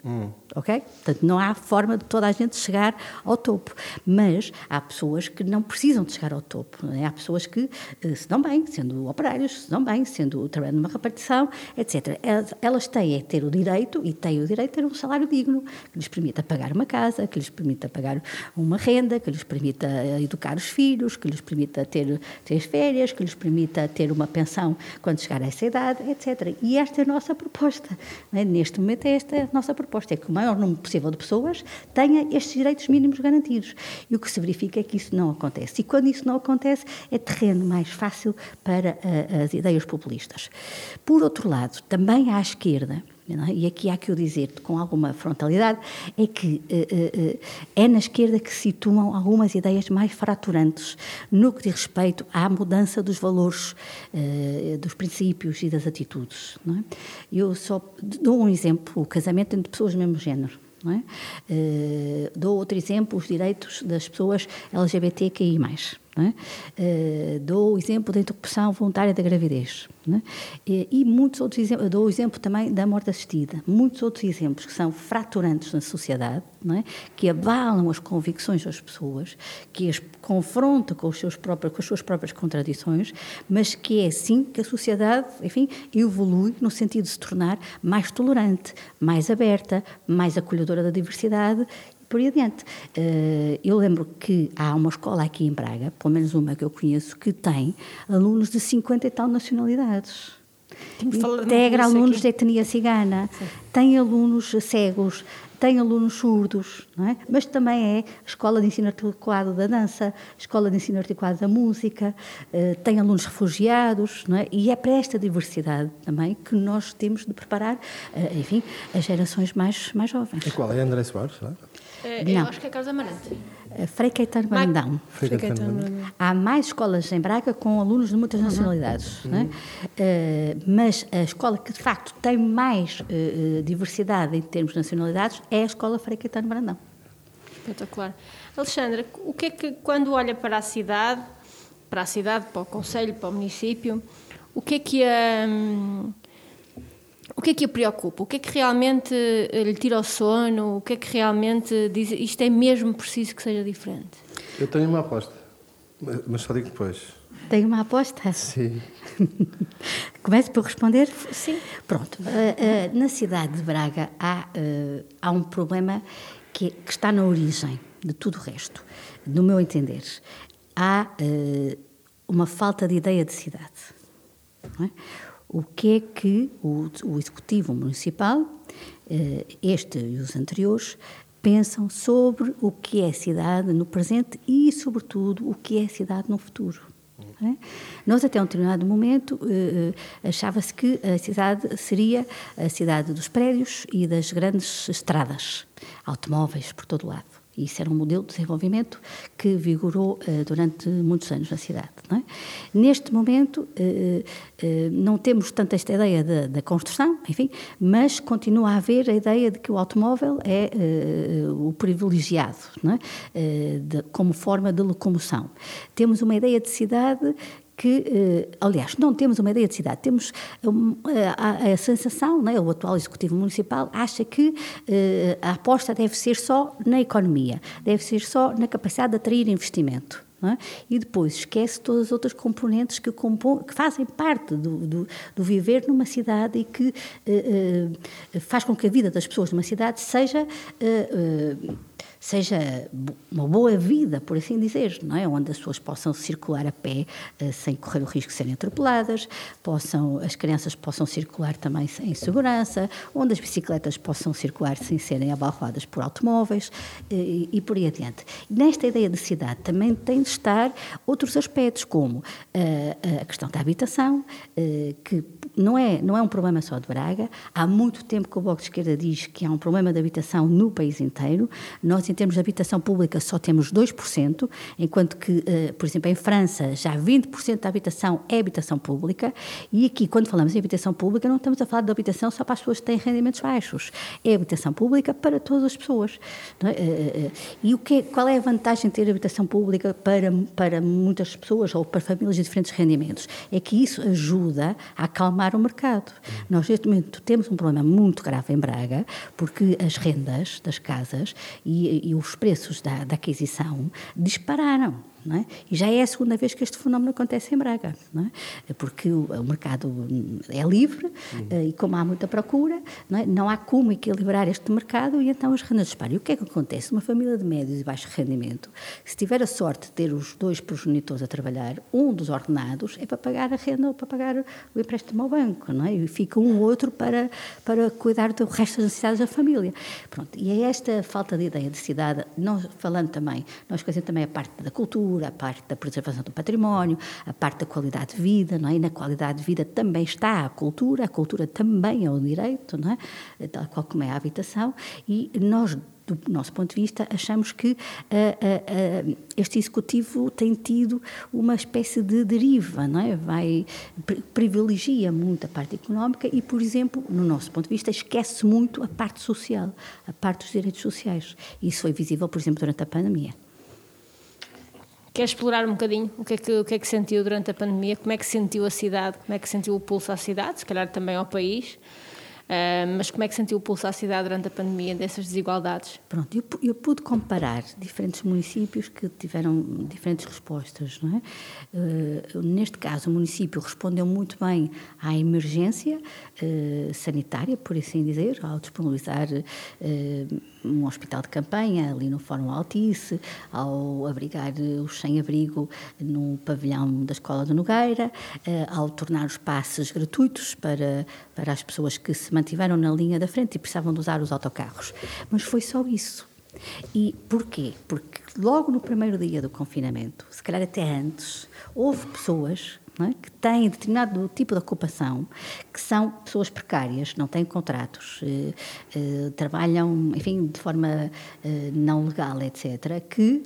ok? Portanto, não há forma de toda a gente chegar ao topo. Mas há pessoas que não precisam de chegar ao topo. é? Há pessoas que eh, se dão bem, sendo operários, se dão bem, sendo trabalhando numa repartição, etc. Elas, têm é ter o direito, e têm o direito a ter um salário digno, que lhes permita pagar uma casa, que lhes permita pagar uma renda, que lhes permita eh, educar os filhos, que lhes permita ter, ter férias, que lhes permita ter uma pensão quando chegar a essa idade, etc. E esta é a nossa proposta. é? Neste momento, é esta a nossa proposta: é que o maior número possível de pessoas tenha estes direitos mínimos garantidos. E o que se verifica é que isso não acontece. E quando isso não acontece, é terreno mais fácil para ah, as ideias populistas. Por outro lado, também à esquerda? E aqui há que o dizer com alguma frontalidade, é que eh, eh, eh, é na esquerda que se situam algumas ideias mais fraturantes no que diz respeito à mudança dos valores, dos princípios e das atitudes. É? Eu só dou um exemplo, o casamento entre pessoas do mesmo género. É? Dou outro exemplo, os direitos das pessoas LGBTQI+. É? Eh, dou o exemplo da interrupção voluntária da gravidez. é? E, muitos outros exemplos, dou o exemplo também da morte assistida. Muitos outros exemplos que são fraturantes na sociedade, é? que abalam as convicções das pessoas, que as confrontam com, os seus próprios, com as suas próprias contradições, mas que é assim que a sociedade, enfim, evolui no sentido de se tornar mais tolerante, mais aberta, mais acolhedora da diversidade por aí adiante. Eh, Eu lembro que há uma escola aqui em Braga, pelo menos uma que eu conheço, que tem alunos de 50 e tal nacionalidades. Integra alunos aqui. de etnia cigana, tem alunos cegos, tem alunos surdos, não é? mas também é escola de ensino articulado da dança, escola de ensino articulado da música, eh, tem alunos refugiados, não é? e é para esta diversidade também que nós temos de preparar, eh, enfim, as gerações mais, mais jovens. E qual é André Soares? não é? Eh, Não. Eu acho que é Carlos Amarante. Eh, Frei Caetano Mas- Brandão. Tão- tão- Há mais escolas em Braga com alunos de muitas nacionalidades, não é? Eh, mas a escola que de facto tem mais eh, diversidade em termos de nacionalidades é a escola Frei Caetano Brandão. Espetacular. Alexandra, o que é que, quando olha para a cidade, para a cidade, para o Conselho, para o município, o que é que a, hum, o que é que a preocupa? O que é que realmente eh, lhe tira o sono? O que é que realmente diz isto é mesmo preciso que seja diferente? Eu tenho uma aposta, mas- só digo depois. Tem uma aposta? Sim. Começo por responder? Sim. Pronto. Eh, eh, na cidade de Braga há, eh, há um problema que, que está na origem de tudo o resto. No meu entender, há uma falta de ideia de cidade. não é? O que é que o, o Executivo Municipal, eh, este e os anteriores, pensam sobre o que é cidade no presente e, sobretudo, o que é cidade no futuro? é? Nós, até um determinado momento, eh, eh, achava-se que a cidade seria a cidade dos prédios e das grandes estradas, automóveis por todo lado. Isso era um modelo de desenvolvimento que vigorou uh, durante muitos anos na cidade. É? Neste momento, uh, não temos tanto esta ideia da, construção, enfim, mas continua a haver a ideia de que o automóvel é o privilegiado é? de, como forma de locomoção. Temos uma ideia de cidade que, eh, aliás, não temos uma ideia de cidade, temos eh, a, a, sensação, né, o atual Executivo Municipal acha que eh, a aposta deve ser só na economia, deve ser só na capacidade de atrair investimento. É? E depois esquece todas as outras componentes que, compõem, que fazem parte do, do, do, viver numa cidade e que faz com que a vida das pessoas numa cidade seja seja uma boa vida, por assim dizer, não é? Onde as pessoas possam circular a pé uh, sem correr o risco de serem atropeladas, possam, as crianças possam circular também em segurança, onde as bicicletas possam circular sem serem abalroadas por automóveis uh, e, e, por aí adiante. Nesta ideia de cidade também tem de estar outros aspectos, como uh, a questão da habitação, que não é, não é um problema só de Braga. Há muito tempo que o Bloco de Esquerda diz que há um problema de habitação no país inteiro. Nós, em termos de habitação pública, só temos 2%, enquanto que, eh, por exemplo, em França, já 20% da habitação é habitação pública. E aqui, quando falamos em habitação pública, não estamos a falar de habitação só para as pessoas que têm rendimentos baixos. É habitação pública para todas as pessoas. É? Eh, eh, e o que é, qual é a vantagem de ter habitação pública para, para muitas pessoas ou para famílias de diferentes rendimentos? É que isso ajuda a acalmar o mercado. Nós, neste momento, temos um problema muito grave em Braga, porque as rendas das casas e, e os preços da, da aquisição dispararam. É? E já é a segunda vez que este fenómeno acontece em Braga, é? porque o, o mercado é livre uhum. e como há muita procura, não, é? não, há como equilibrar este mercado e então as rendas disparam. E o que é que acontece? Uma família de médios e baixo rendimento, se tiver a sorte de ter os dois progenitores a trabalhar, um dos ordenados é para pagar a renda ou para pagar o empréstimo ao banco, é? e fica um ou outro para, para cuidar do resto das necessidades da família. Pronto, e é esta falta de ideia de cidade, nós falando também, nós conhecemos também a parte da cultura, cultura, a parte da preservação do património, a parte da qualidade de vida, não é? E na qualidade de vida também está a cultura, a cultura também é o direito, não é? Tal qual como é a habitação, e nós do nosso ponto de vista, achamos que uh, uh, uh, este executivo tem tido uma espécie de deriva, não é? Vai privilegia muito a parte económica e, por exemplo, no nosso ponto de vista, esquece muito a parte social, a parte dos direitos sociais. Isso foi visível, por exemplo, durante a pandemia. Quer explorar um bocadinho o que, é que, o que é que sentiu durante a pandemia? Como é que sentiu a cidade? Como é que sentiu o pulso à cidade? Se calhar também ao país. Uh, mas como é que sentiu o pulso à cidade durante a pandemia dessas desigualdades? Pronto, eu, eu, pude comparar diferentes municípios que tiveram diferentes respostas, não é? Uh, neste caso, o município respondeu muito bem à emergência uh, sanitária, por assim dizer, ao disponibilizar um hospital de campanha ali no Fórum Altice, ao abrigar os sem-abrigo no pavilhão da Escola de Nogueira, eh, ao tornar os passes gratuitos para, para as pessoas que se mantiveram na linha da frente e precisavam de usar os autocarros. Mas foi só isso. E porquê? Porque logo no primeiro dia do confinamento, se calhar até antes, houve pessoas é? que têm determinado tipo de ocupação, que são pessoas precárias, não têm contratos, eh, eh, trabalham, enfim, de forma eh, não legal, etc., que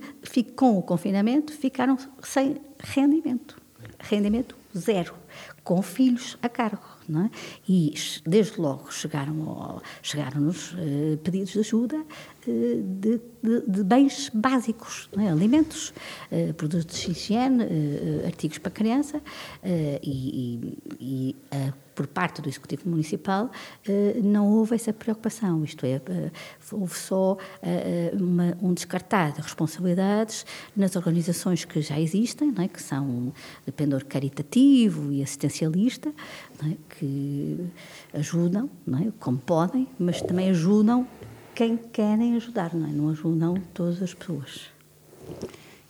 com o confinamento ficaram sem rendimento. Rendimento zero, com filhos a cargo. É? E desde logo chegaram, chegaram-nos uh, pedidos de ajuda de, de, de, bens básicos, é? alimentos, uh, produtos de higiene, artigos para criança e, e, e por parte do Executivo Municipal, não houve essa preocupação, isto é, houve só uma, um descartar de responsabilidades nas organizações que já existem, é? que são de pendor caritativo e assistencialista, é? que ajudam, é? como podem, mas também ajudam quem querem ajudar, não, é? não ajudam todas as pessoas.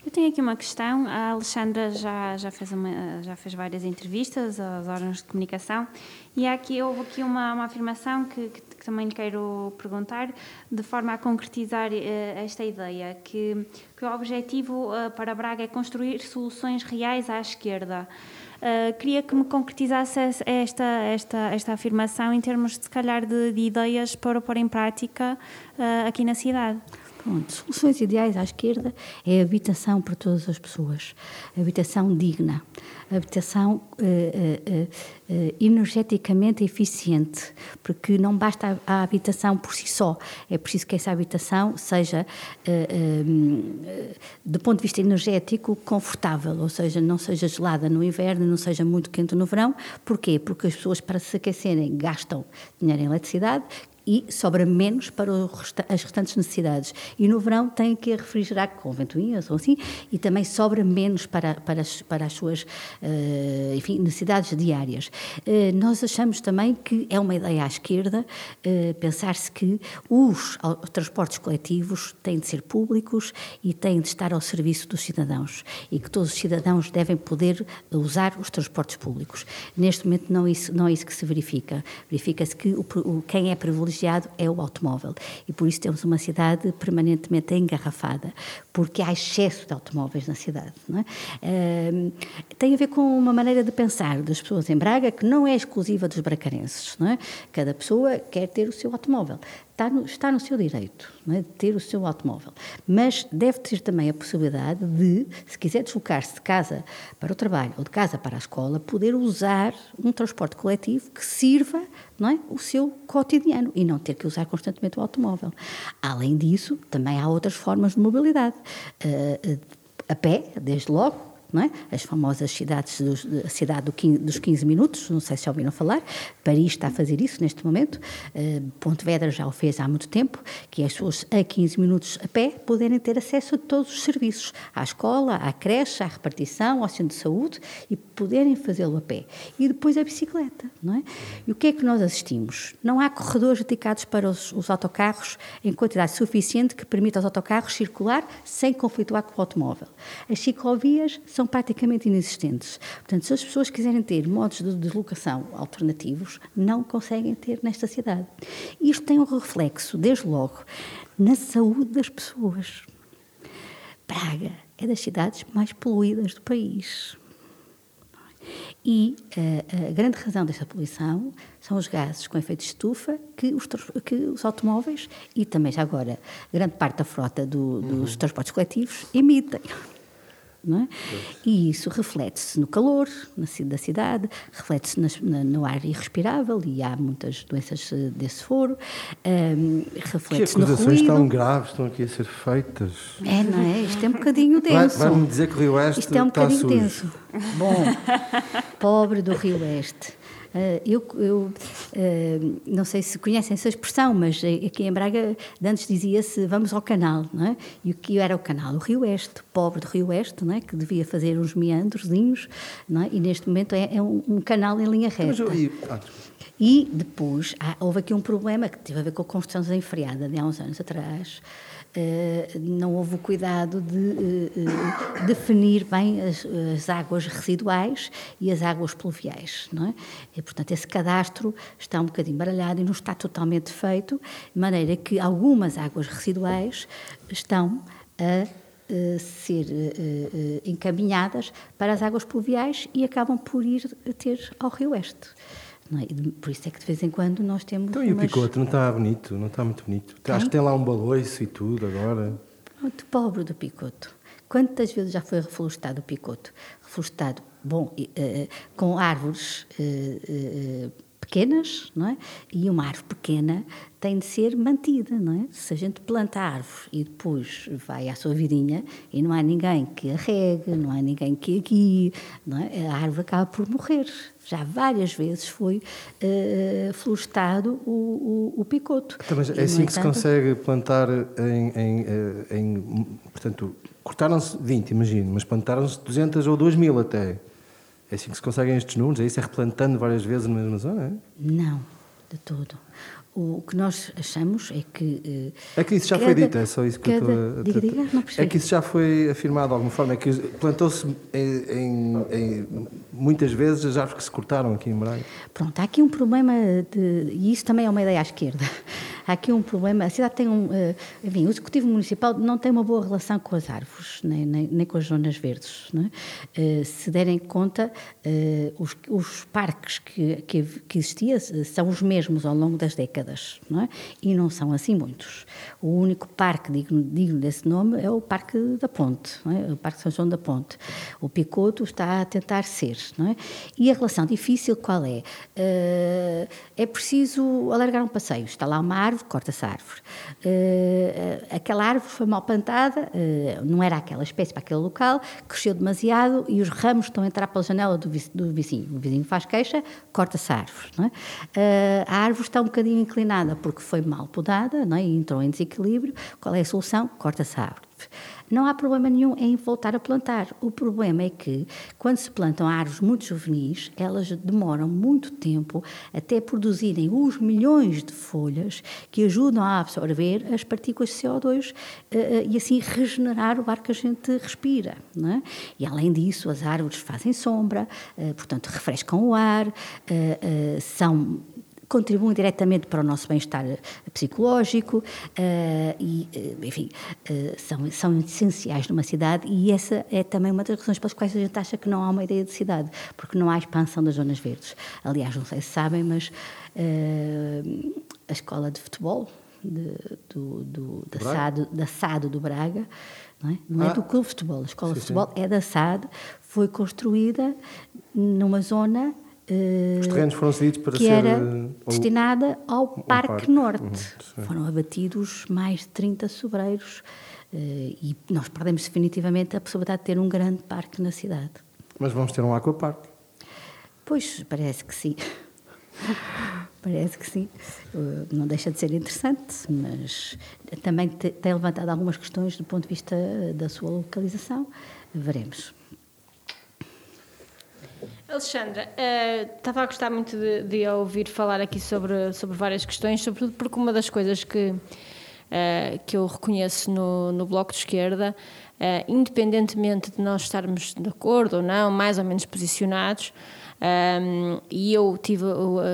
Eu tenho aqui uma questão. A Alexandra já, já, fez, uma, já fez várias entrevistas aos órgãos de comunicação e aqui, houve aqui uma, uma afirmação que, que, que, também lhe quero perguntar, de forma a concretizar uh, esta ideia, que, que o objetivo uh, para Braga é construir soluções reais à esquerda. Uh, queria que me concretizasse esta, esta, esta afirmação em termos, de, se calhar, de, de ideias para pôr em prática uh, aqui na cidade. Pronto, soluções ideais à esquerda é habitação para todas as pessoas, habitação digna, habitação eh, energeticamente eficiente, porque não basta a, a, habitação por si só, é preciso que essa habitação seja, do ponto de vista energético, confortável, ou seja, não seja gelada no inverno, não seja muito quente no verão. Porquê? Porque as pessoas, para se aquecerem, gastam dinheiro em eletricidade, e sobra menos para as restantes necessidades. E no verão tem que refrigerar com ventoinhas ou assim, e também sobra menos para, para, as, para as suas uh, enfim, necessidades diárias. Uh, nós achamos também que é uma ideia à esquerda uh, pensar-se que os transportes coletivos têm de ser públicos e têm de estar ao serviço dos cidadãos e que todos os cidadãos devem poder usar os transportes públicos. Neste momento não é isso, não é isso que se verifica. Verifica-se que o, o, quem é privilegiado privilegiado é o automóvel. E por isso temos uma cidade permanentemente engarrafada, porque há excesso de automóveis na cidade. É? Uh, tem a ver com uma maneira de pensar das pessoas em Braga que não é exclusiva dos bracarenses. É? Cada pessoa quer ter o seu automóvel está no, está no seu direito é? de ter o seu automóvel, mas deve ter também a possibilidade de, se quiser deslocar-se de casa para o trabalho ou de casa para a escola, poder usar um transporte coletivo que sirva é, o seu cotidiano e não ter que usar constantemente o automóvel. Além disso, também há outras formas de mobilidade. Uh, a pé, desde logo, é? as famosas cidades, dos, a cidade do 15, dos 15 minutos, não sei se ouviram falar, Paris está a fazer isso neste momento, uh, Pontevedra já o fez há muito tempo, que as pessoas a 15 minutos a pé poderem ter acesso a todos os serviços, à escola, à creche, à repartição, ao centro de saúde e poderem fazê-lo a pé. E depois a bicicleta, não é? E o que é que nós assistimos? Não há corredores dedicados para os, os autocarros em quantidade suficiente que permita aos autocarros circular sem conflituar com o automóvel. As ciclovias são são praticamente inexistentes. Portanto, se as pessoas quiserem ter modos de deslocação alternativos, não conseguem ter nesta cidade. Isto tem um reflexo, desde logo, na saúde das pessoas. Braga é das cidades mais poluídas do país. E a, eh, a, grande razão desta poluição são os gases com efeito de estufa que os, que os automóveis e também já agora grande parte da frota do, dos uhum. transportes coletivos emitem. É? E isso reflete-se no calor na, da cidade, reflete-se no ar irrespirável e há muitas doenças eh, desse foro, um, reflete-se no ruído. acusações tão graves estão aqui a ser feitas? É, não é? Isto é um bocadinho denso. Vai-me dizer que o Rio Oeste Isto é um bocadinho sujo. denso. Bom, pobre do Rio Oeste. Uh, eu, eu uh, não sei se conhecem essa expressão, mas aqui em Braga antes dizia-se vamos ao canal, não é? E o que era o canal? O Rio Oeste, pobre do Rio Oeste, não é? Que devia fazer uns meandrozinhos, não é? E neste momento é, é um, um, canal em linha reta. Eu, ah, e depois há, houve aqui um problema que teve a ver com a construção desenfreada de há uns anos atrás, não houve o cuidado de uh, definir bem as, as, águas residuais e as águas pluviais. Não é? E, portanto, esse cadastro está um bocadinho baralhado e não está totalmente feito, de maneira que algumas águas residuais estão a ser encaminhadas para as águas pluviais e acabam por ir ter ao Rio Oeste. É? Por isso é que de vez em quando nós temos. Então, e o picote não está bonito? Não está muito bonito? Tem? Acho que tem lá um baloiço e tudo agora. Muito pobre do picoto. Quantas vezes já foi reflorestado o picoto? Reflorestado, bom, uh, com árvores uh, uh, pequenas, não é? E uma árvore pequena tem de ser mantida, não é? Se a gente planta a árvore e depois vai à sua vidinha e não há ninguém que a regue, não há ninguém que a guie, não é? a árvore acaba por morrer. Já várias vezes foi uh, florestado o, o, o picoto. Então, mas é assim entanto, que se consegue plantar em, em, eh, em portanto, cortaram-se 20, imagino, mas plantaram-se 200 ou 2 mil até. É assim que se conseguem estes números? É isso? É replantando várias vezes na mesma zona? É? Não, de todo. O que nós achamos é que. Eh, é que isso já cada, foi dito, é só isso que cada, eu estou a. Diga, diga, não É que isso já foi afirmado de alguma forma, é que plantou-se em, em, em, muitas vezes as árvores que se cortaram aqui em Braga. Pronto, há aqui um problema, de, e isso também é uma ideia à esquerda. Há aqui um problema. A cidade tem um. eh, Enfim, o Executivo Municipal não tem uma boa relação com as árvores, nem, nem, nem com as zonas verdes. é? Eh, Se derem conta, eh, os, os parques que, que, que existiam são os mesmos ao longo das décadas, não é? E não são assim muitos. O único parque digno, digno desse nome é o Parque da Ponte, é? o Parque São João da Ponte. O Picoto está a tentar ser. Não é? E a relação difícil qual é? É preciso alargar um passeio. Está lá uma árvore, corta-se a árvore. Eh, aquela árvore foi mal plantada, eh, não era aquela espécie para aquele local, cresceu demasiado e os ramos estão a entrar pela janela do, vizinho. O vizinho faz queixa, corta-se a árvore. É? Eh, a árvore está um bocadinho inclinada porque foi mal podada não é? e entrou em desequilíbrio. Qual é a solução? Corta-se a árvore. Não há problema nenhum em voltar a plantar. O problema é que, quando se plantam árvores muito juvenis, elas demoram muito tempo até produzirem os milhões de folhas que ajudam a absorver as partículas de CO2 eh, eh, e assim regenerar o ar que a gente respira. É? E além disso, as árvores fazem sombra, eh, portanto, refrescam o ar, são contribuem diretamente para o nosso bem-estar psicológico eh, e, eh, enfim, eh, são, são essenciais numa cidade e essa é também uma das razões pelas quais a gente acha que não há uma ideia de cidade, porque não há expansão das zonas verdes. Aliás, não sei se sabem, mas eh, a escola de futebol de- do, do- da? SAD, da SAD do Braga, não é, não é Ah. do Clube de Futebol, a escola Sim, de futebol é da SAD, foi construída numa zona eh, Os terrenos foram cedidos para que ser. era eh, destinada ao Parque, parque. Norte. Uhum. Foram abatidos mais de 30 sobreiros eh, e nós perdemos definitivamente a possibilidade de ter um grande parque na cidade. Mas vamos ter um aquapark. Pois, parece que sim. Parece que sim. Eh, Não deixa de ser interessante, mas também te- tem levantado algumas questões do ponto de vista da sua localização. Veremos. Alexandra, eh, estava a gostar muito de, de ouvir falar aqui sobre, sobre várias questões, sobretudo porque uma das coisas que, eh, que eu reconheço no, no Bloco de Esquerda, eh, independentemente de nós estarmos de acordo ou não, mais ou menos posicionados, ehm, e eu tive,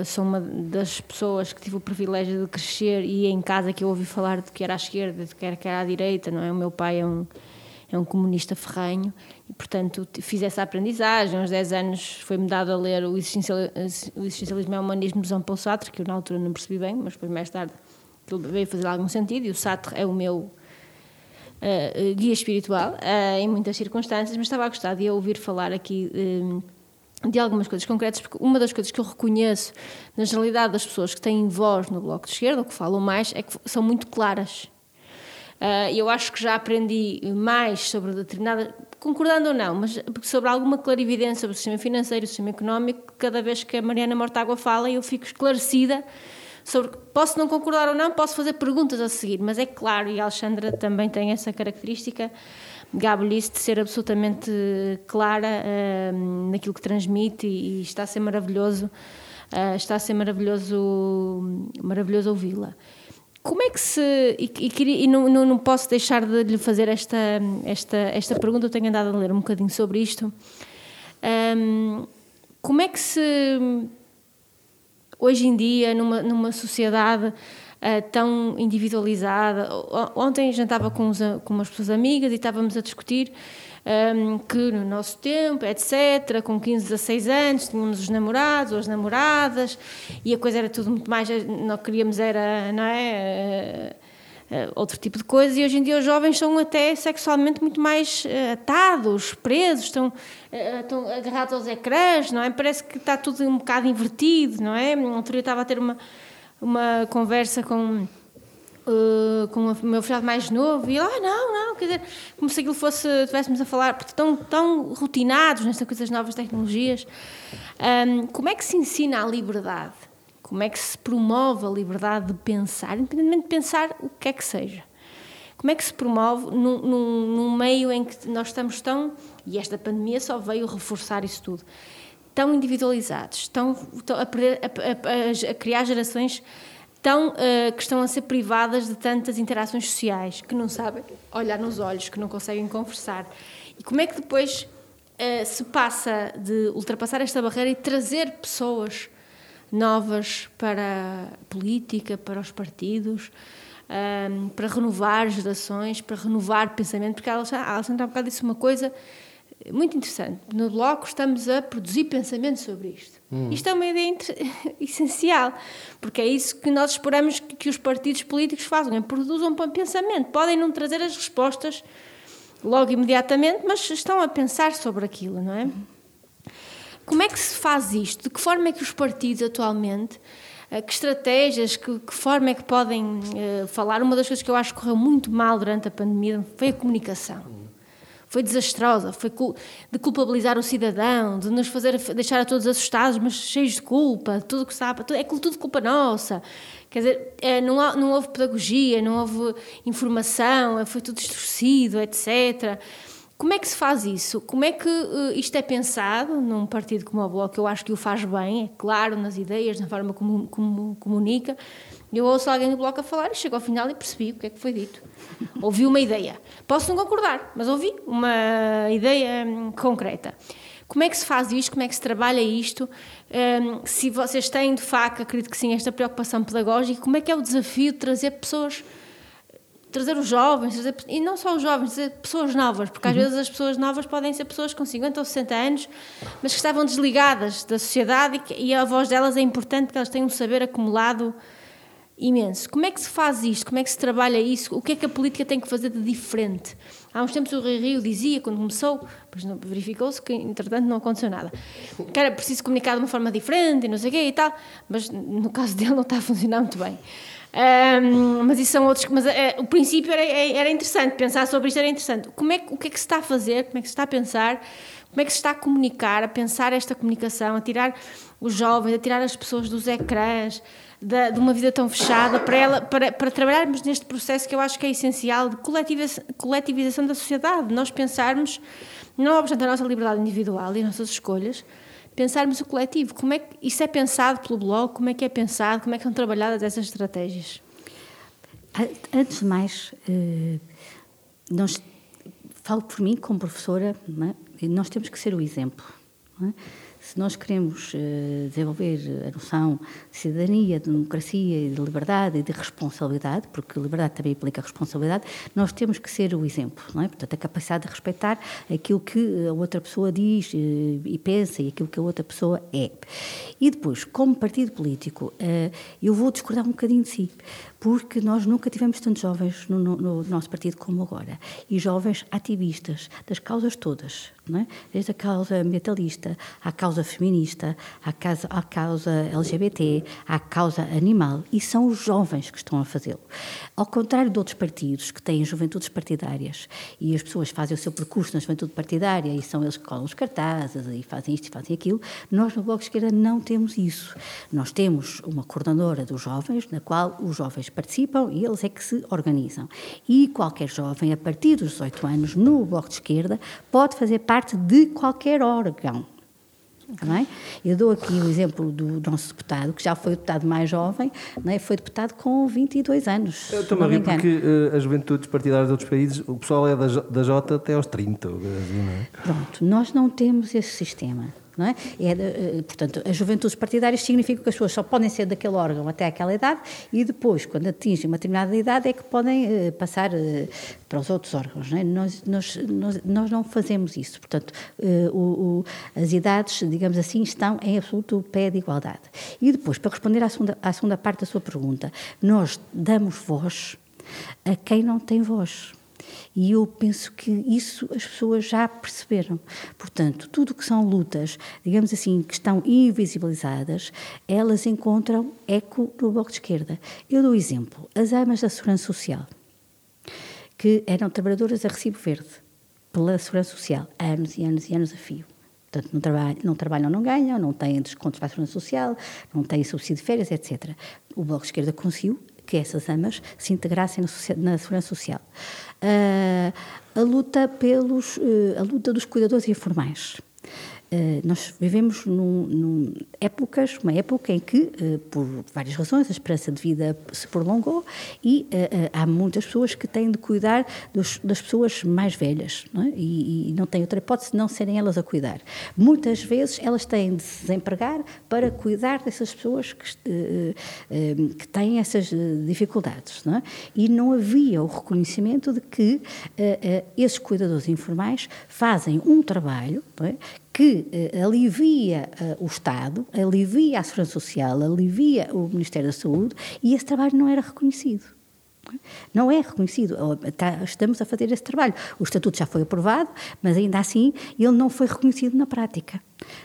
sou uma das pessoas que tive o privilégio de crescer e em casa que eu ouvi falar de que era à esquerda, de que era, que era à direita, não é? O meu pai é um, é um comunista ferrenho e, portanto, fiz essa aprendizagem. Aos 10 anos foi-me dado a ler o, existencial, o Existencialismo e o Humanismo de Jean Paul Sartre, que eu na altura não percebi bem, mas depois mais tarde veio fazer algum sentido e o Sartre é o meu eh, guia espiritual eh, em muitas circunstâncias, mas estava a gostar de ouvir falar aqui eh, de algumas coisas concretas, porque uma das coisas que eu reconheço na generalidade das pessoas que têm voz no Bloco de Esquerda, ou que falam mais, é que são muito claras. Ah, eu acho que já aprendi mais sobre determinada, concordando ou não, mas sobre alguma clarividência sobre o sistema financeiro, o sistema económico, cada vez que a Mariana Mortágua fala, eu fico esclarecida sobre. Posso não concordar ou não, posso fazer perguntas a seguir, mas é claro, e a Alexandra também tem essa característica, gabolice, de ser absolutamente clara ah, naquilo que transmite e, e está a ser maravilhoso. ah, está a ser maravilhoso, maravilhoso ouvi-la. Como é que se. E, e e não, não, não posso deixar de lhe fazer esta, esta, esta pergunta, eu tenho andado a ler um bocadinho sobre isto. Ahm, como é que se. Hoje em dia, numa, numa sociedade ah, tão individualizada. Ontem jantava com, uns, com umas pessoas amigas e estávamos a discutir ahm, que no nosso tempo, etc., com 15, 16 anos, tínhamos os namorados ou as namoradas e a coisa era tudo muito mais. Não queríamos, era, não é? eh, eh, outro tipo de coisa e hoje em dia os jovens são até sexualmente muito mais eh, atados, presos, estão, estão agarrados aos ecrãs, não é? Parece que está tudo um bocado invertido, não é? Um outro dia estava a ter uma, uma conversa com eh, com o meu filho mais novo e ele, ah, não, não, quer dizer, como se aquilo fosse, estivéssemos a falar, porque estão tão rotinados nesta coisa das novas tecnologias. Ahm, como é que se ensina a liberdade? Como é que se promove a liberdade de pensar, independentemente de pensar o que é que seja? Como é que se promove num, num, num meio em que nós estamos tão, e esta pandemia só veio reforçar isso tudo, tão individualizados, tão, tão a, a, a- a criar gerações tão, eh, que estão a ser privadas de tantas interações sociais, que não sabem olhar nos olhos, que não conseguem conversar. E como é que depois eh, se passa de ultrapassar esta barreira e trazer pessoas novas para a política, para os partidos, um, para renovar gerações, para renovar pensamento, porque a Alexandra há bocado disse uma coisa muito interessante. No Bloco estamos a produzir pensamento sobre isto. Hum. Isto é uma ideia essencial, porque é isso que nós esperamos que, que os partidos políticos façam, é produzam pensamento. Podem não trazer as respostas logo imediatamente, mas estão a pensar sobre aquilo, não é? Como é que se faz isto? De que forma é que os partidos atualmente, eh, que estratégias, que, que forma é que podem uh, falar? Uma das coisas que eu acho que correu muito mal durante a pandemia foi a comunicação. Foi desastrosa, foi de culpabilizar o cidadão, de nos fazer deixar a todos assustados, mas cheios de culpa, tudo que sabe, é tudo culpa nossa. Quer dizer, é, não, há, não houve pedagogia, não houve informação, é, foi tudo distorcido, etc. Como é que se faz isso? Como é que uh, isto é pensado num partido como o Bloco? Eu acho que o faz bem, é claro, nas ideias, na forma como, como comunica. Eu ouço alguém do Bloco a falar e chego ao final e percebi o que é que foi dito. Ouvi uma ideia. Posso não concordar, mas ouvi uma ideia hum, concreta. Como é que se faz isto? Como é que se trabalha isto? Um, se vocês têm, de facto, acredito que sim, esta preocupação pedagógica, como é que é o desafio de trazer pessoas, trazer os jovens, trazer, e não só os jovens, trazer pessoas novas, porque às uhum. vezes as pessoas novas podem ser pessoas com 50 ou 60 anos, mas que estavam desligadas da sociedade e, que, e a voz delas é importante porque elas têm um saber acumulado imenso. Como é que se faz isto? Como é que se trabalha isso? O que é que a política tem que fazer de diferente? Há uns tempos o Rio dizia, quando começou, pois verificou-se que entretanto não aconteceu nada, que era preciso comunicar de uma forma diferente e não sei o quê e tal, mas no caso dele não está a funcionar muito bem. Um, mas isso são outros. Mas é, o princípio era, é, era interessante, pensar sobre isto era interessante. Como é, o que é que se está a fazer? Como é que se está a pensar? Como é que se está a comunicar, a pensar esta comunicação, a tirar os jovens, a tirar as pessoas dos ecrãs? De, de uma vida tão fechada, para, ela, para, para trabalharmos neste processo que eu acho que é essencial de coletivização, coletivização da sociedade, nós pensarmos, não obstante a nossa liberdade individual e as nossas escolhas, pensarmos o coletivo. Como é que isso é pensado pelo Bloco? Como é que é pensado? Como é que são trabalhadas essas estratégias? Antes de mais, eh, nós, falo por mim como professora, é? nós temos que ser o exemplo. É? Se nós queremos uh, desenvolver a noção de cidadania, de democracia, de liberdade e de responsabilidade, porque liberdade também implica responsabilidade, nós temos que ser o exemplo, não é? Portanto, a capacidade de respeitar aquilo que a outra pessoa diz uh, e pensa e aquilo que a outra pessoa é. E depois, como partido político, eu vou discordar um bocadinho de si, porque nós nunca tivemos tantos jovens no, no, no nosso partido como agora. E jovens ativistas das causas todas, é? desde a causa ambientalista, à causa feminista, à causa, à causa LGBT, à causa animal. E são os jovens que estão a fazê-lo. Ao contrário de outros partidos que têm juventudes partidárias e as pessoas fazem o seu percurso na juventude partidária e são eles que colam os cartazes e fazem isto e fazem aquilo, nós no Bloco de Esquerda não temos isso. Nós temos uma coordenadora dos jovens, na qual os jovens participam e eles é que se organizam. E qualquer jovem, a partir dos 18 anos, no Bloco de Esquerda, pode fazer parte de qualquer órgão. É? Eu dou aqui o exemplo do nosso deputado, que já foi o deputado mais jovem, é? foi deputado com 22 anos. Eu estou-me a rir porque uh, as juventudes partidárias de outros países, o pessoal é da, da Jota até aos 30. Assim, é? Pronto, nós não temos esse sistema. Não é? é eh, portanto, as juventudes partidárias significam que as pessoas só podem ser daquele órgão até aquela idade e depois, quando atingem uma determinada idade, é que podem uh, passar uh, para os outros órgãos. Não é? nós, nós, nós, nós, não fazemos isso. Portanto, uh, o, o, as idades, digamos assim, estão em absoluto pé de igualdade. E depois, para responder à segunda, à segunda parte da sua pergunta, nós damos voz a quem não tem voz. E eu penso que isso as pessoas já perceberam. Portanto, tudo que são lutas, digamos assim, que estão invisibilizadas, elas encontram eco no Bloco de Esquerda. Eu dou exemplo: as amas da Segurança Social, que eram trabalhadoras a recibo verde pela Segurança Social, anos e anos e anos a fio. Portanto, não trabalham, não trabalham, não ganham, não têm descontos para a segurança social, não têm subsídio de férias, etc. O Bloco de Esquerda conseguiu que essas amas se integrassem na segurança social. Uh, a luta pelos, uh, a luta dos cuidadores informais. Eh, nós vivemos num, num épocas, uma época em que, eh, por várias razões, a esperança de vida se prolongou e eh, há muitas pessoas que têm de cuidar dos, das pessoas mais velhas não é? e, e, não têm outra hipótese de não serem elas a cuidar. Muitas vezes elas têm de se desempregar para cuidar dessas pessoas que, que têm essas dificuldades. Não é? E não havia o reconhecimento de que esses cuidadores informais fazem um trabalho é? Que uh, alivia uh, o Estado, alivia a Segurança Social, alivia o Ministério da Saúde e esse trabalho não era reconhecido. Não é reconhecido. Estamos a fazer esse trabalho. O estatuto já foi aprovado, mas ainda assim ele não foi reconhecido na prática.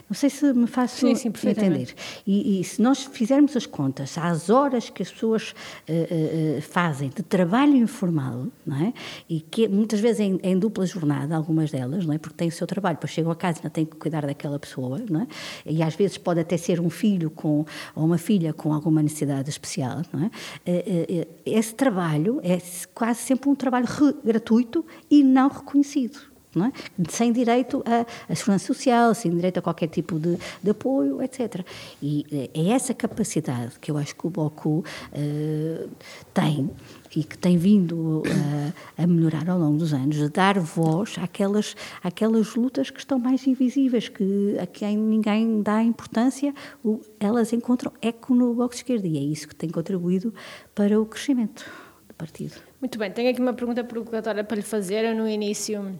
Não sei se me faço sim, sim, entender. E, e, se nós fizermos as contas às horas que as pessoas uh, uh, fazem de trabalho informal, não é? e que muitas vezes em, em, dupla jornada, algumas delas, não é? porque têm o seu trabalho, depois chegam a casa e ainda têm que cuidar daquela pessoa, não é? e às vezes pode até ser um filho com, ou uma filha com alguma necessidade especial. Não é? Uh, esse trabalho é quase sempre um trabalho gratuito e não reconhecido é? sem direito à, segurança social, sem direito a qualquer tipo de, de, apoio, etc. E eh, é essa capacidade que eu acho que o Boku uh, tem e que tem vindo uh, a melhorar ao longo dos anos, de dar voz àquelas, àquelas lutas que estão mais invisíveis, que a quem ninguém dá importância, o, elas encontram eco no Bloco de Esquerda e é isso que tem contribuído para o crescimento do partido. Muito bem, tenho aqui uma pergunta provocatória para lhe fazer. Eu, no início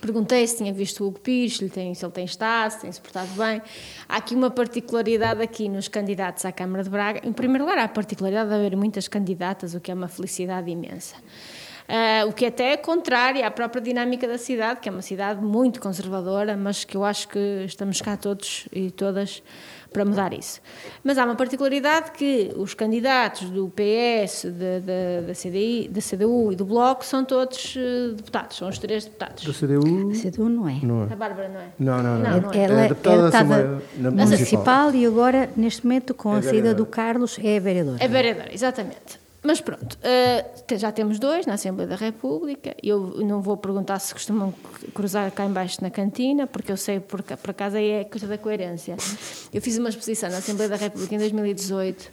Perguntei se tinha visto o Hugo Pires, se tem, se ele tem estado, se tem se portado bem. Há aqui uma particularidade aqui nos candidatos à Câmara de Braga. Em primeiro lugar, há a particularidade de haver muitas candidatas, o que é uma felicidade imensa. Uh, o que até é contrário à própria dinâmica da cidade, que é uma cidade muito conservadora, mas que eu acho que estamos cá todos e todas para mudar isso. Mas há uma particularidade que os candidatos do PS, da, da, da, CDI, da CDU e do Bloco são todos uh, deputados, são os três deputados. Da CDU? A CDU não é. Não é. A Bárbara não é? Não, não, não. não, não é. Ela, é deputada ela estava na municipal e agora, neste momento, com é a saída do Carlos, é vereadora. É vereadora, exatamente. Mas pronto, uh, já temos dois na Assembleia da República. Eu não vou perguntar se costumam cruzar cá embaixo na cantina, porque eu sei, por, por acaso aí é coisa da coerência. Eu fiz uma exposição na Assembleia da República em 2018 uh,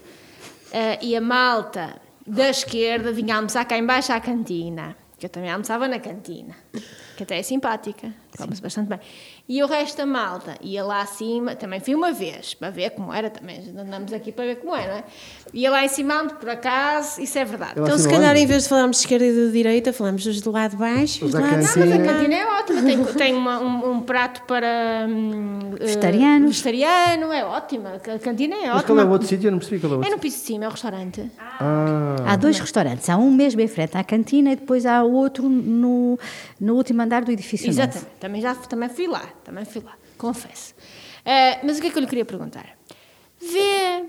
eh, e a malta da esquerda vinha almoçar cá embaixo à cantina, que eu também almoçava na cantina, que até é simpática, come-se bastante bem. E o resto da malta ia lá acima, também fui uma vez, para ver como era também, andamos aqui para ver como é, não é? Ia lá em cima, por acaso, isso é verdade. então, se calhar, em vez de falarmos de esquerda e de direita, falamos dos do lado de baixo os do lado de cima. Não, mas a cantina é ótima, tem, tem uma, um, um, prato para... Um, vegetariano. Uh, vegetariano, é ótima, a cantina é ótima. Mas qual é o outro sítio? Eu não percebi qual é o outro É no piso de cima, é o restaurante. Ah. Há dois restaurantes, há um mesmo em frente à cantina e depois há outro no, no último andar do edifício Exatamente, também, já, também fui lá, também fui lá confesso. Uh, mas o que é que eu lhe queria perguntar? Vê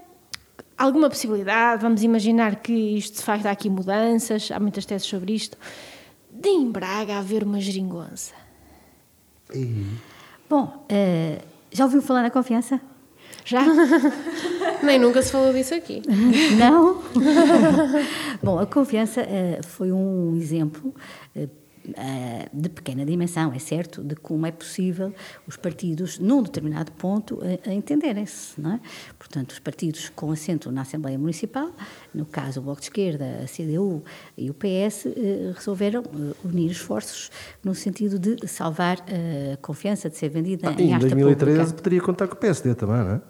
alguma possibilidade, vamos imaginar que isto se faz aqui mudanças, há muitas teses sobre isto, de em Braga haver uma geringonça? Bom, uh, já ouviu falar na confiança? Já? Nem nunca se falou disso aqui. Não? Bom, a confiança uh, foi um exemplo uh, de pequena dimensão, é certo, de como é possível os partidos, num determinado ponto, entenderem-se. Não é? Portanto, os partidos com assento na Assembleia Municipal, no caso o Bloco de Esquerda, a CDU e o PS, eh, resolveram eh, unir esforços no sentido de salvar a confiança de ser vendida ah, em, em 2013 pública. poderia contar com o PSD também, não é?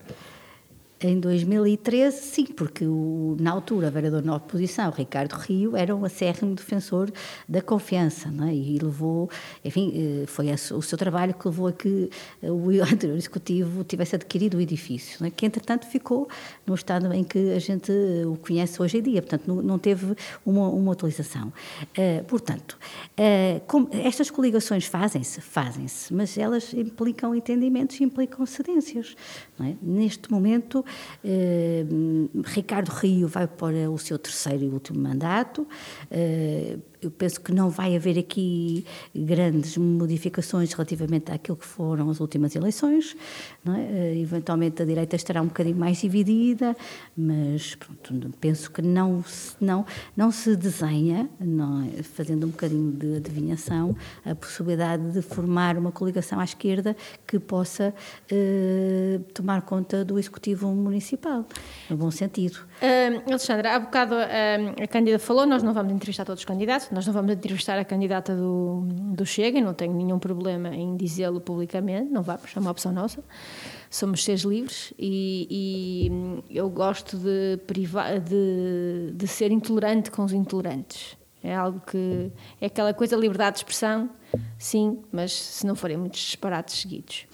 Em 2013, sim, porque o, na altura o vereador na oposição, Ricardo Rio, era um acérrimo defensor da confiança, não é? e levou, enfim, eh, foi o seu trabalho que levou a que o anterior executivo tivesse adquirido o edifício, é? que entretanto ficou no estado em que a gente o conhece hoje em dia, portanto não, não teve uma, uma utilização. Uh, portanto, uh, estas coligações fazem-se, fazem-se, mas elas implicam entendimentos e implicam cedências. É? Neste momento, Eh, Ricardo Rio vai para o seu terceiro e último mandato. Eh, eu penso que não vai haver aqui grandes modificações relativamente àquilo que foram as últimas eleições. É? Eh, Eventualmente a direita estará um bocadinho mais dividida, mas pronto, penso que não, não, não se desenha, não é? fazendo um bocadinho de adivinhação, a possibilidade de formar uma coligação à esquerda que possa eh, tomar conta do Executivo Municipal, no bom sentido. Ahm, Alexandra, há bocado ahm, a candidata falou, nós não vamos entrevistar todos os candidatos, nós não vamos entrevistar a candidata do, do Chega e não tenho nenhum problema em dizê-lo publicamente, não vamos, é uma opção nossa. Somos seres livres e, e, hum, eu gosto de, de, de ser intolerante com os intolerantes. É algo que. É aquela coisa, liberdade de expressão, sim, mas se não forem muitos disparates seguidos.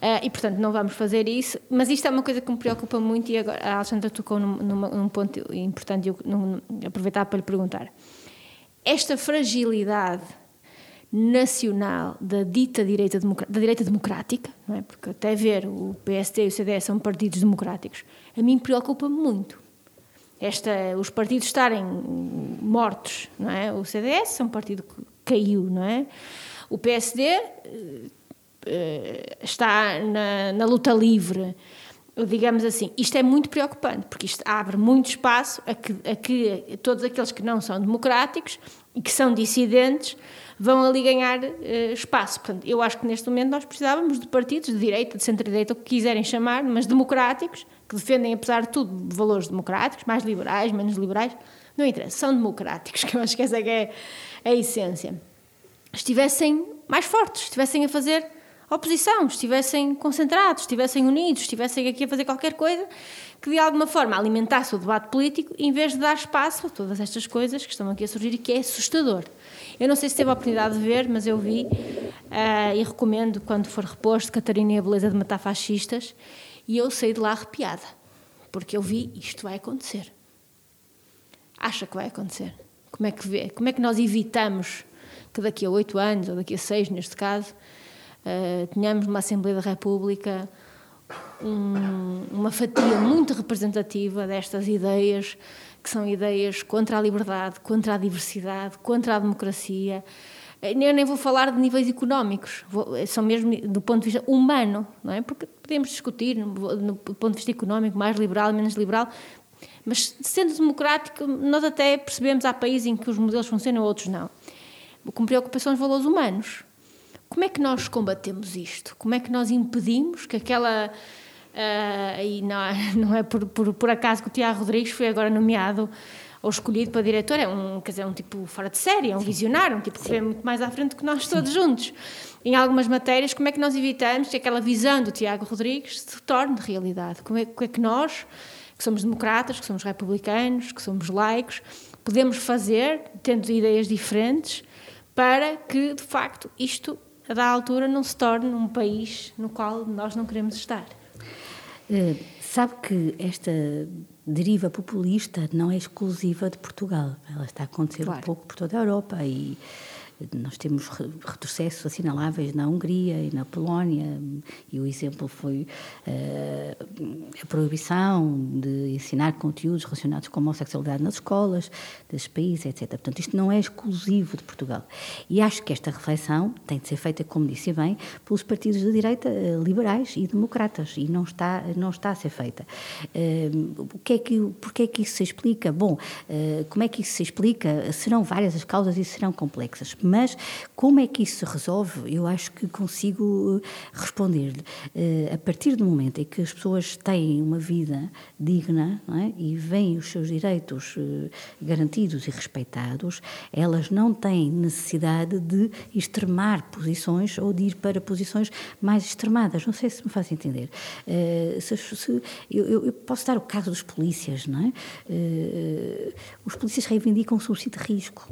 Ah, e, portanto, não vamos fazer isso. Mas isto é uma coisa que me preocupa muito e agora a Alexandra tocou num, num ponto importante eu num, aproveitar para lhe perguntar. Esta fragilidade nacional da dita direita, da direita democrática, não é? porque até ver o PSD e o CDS são partidos democráticos, a mim preocupa-me muito. Esta, os partidos estarem mortos, não é? O CDS é um partido que caiu, não é? O PSD eh, está na, na luta livre, digamos assim. Isto é muito preocupante, porque isto abre muito espaço a que, a que todos aqueles que não são democráticos e que são dissidentes vão ali ganhar eh, espaço. Portanto, eu acho que neste momento nós precisávamos de partidos de direita, de centro-direita, o que quiserem chamar, mas democráticos, que defendem, apesar de tudo, valores democráticos, mais liberais, menos liberais, não interessa, são democráticos, que eu acho que essa é, é a essência estivessem mais fortes, estivessem a fazer oposição, estivessem concentrados, estivessem unidos, estivessem aqui a fazer qualquer coisa que de alguma forma alimentasse o debate político em vez de dar espaço a todas estas coisas que estão aqui a surgir e que é assustador. Eu não sei se teve a oportunidade de ver, mas eu vi ah, e recomendo quando for reposto Catarina e a Beleza de Matar Fascistas e eu saí de lá arrepiada, porque eu vi isto vai acontecer. Acha que vai acontecer? Como é que vê? Como é que nós evitamos que daqui a oito anos, ou daqui a seis, neste caso, eh, tenhamos Assembleia da República um- uma fatia muito representativa destas ideias, que são ideias contra a liberdade, contra a diversidade, contra a democracia. Eh, Eu nem vou falar de níveis económicos, vou- eh, são mesmo do ponto de vista humano, não é? Porque podemos discutir no, no ponto de vista económico, mais liberal, menos liberal, mas sendo democrático, nós até percebemos há países em que os modelos funcionam, outros não. O que me preocupa são os valores humanos. Como é que nós combatemos isto? Como é que nós impedimos que aquela. ah, e não, é- não é por, por, por acaso que o Tiago Rodrigues foi agora nomeado ou escolhido para diretor, é um, quer dizer, um tipo fora de série, é um visionário, um tipo que vê muito mais à frente que nós todos juntos. Em algumas matérias, como é que nós evitamos que aquela visão do Tiago Rodrigues se torne realidade? Como é, como é que nós, que somos democratas, que somos republicanos, que somos laicos, podemos fazer, tendo ideias diferentes, para que, de facto, isto, a da altura, não se torne um país no qual nós não queremos estar. Eh, sabe que esta deriva populista não é exclusiva de Portugal. Ela está a acontecer Claro. um pouco por toda a Europa e nós temos re- retrocessos assinaláveis na Hungria e na Polónia e o exemplo foi eh, a proibição de ensinar conteúdos relacionados com a homossexualidade nas escolas desses países, etc. Portanto, isto não é exclusivo de Portugal. E acho que esta reflexão tem de ser feita, como disse bem, pelos partidos de direita eh, liberais e democratas e não está, não está a ser feita. O que é que, porque é que isso se explica? Bom, eh, como é que isso se explica? Serão várias as causas e serão complexas, mas como é que isso se resolve? Eu acho que consigo eh, responder-lhe. Eh, a partir do momento em que as pessoas têm uma vida digna é? e veem os seus direitos eh, garantidos e respeitados, elas não têm necessidade de extremar posições ou de ir para posições mais extremadas. Não sei se me faz entender. Eu, eu- posso dar o caso dos polícias, não é? Os polícias reivindicam o subsídio de risco.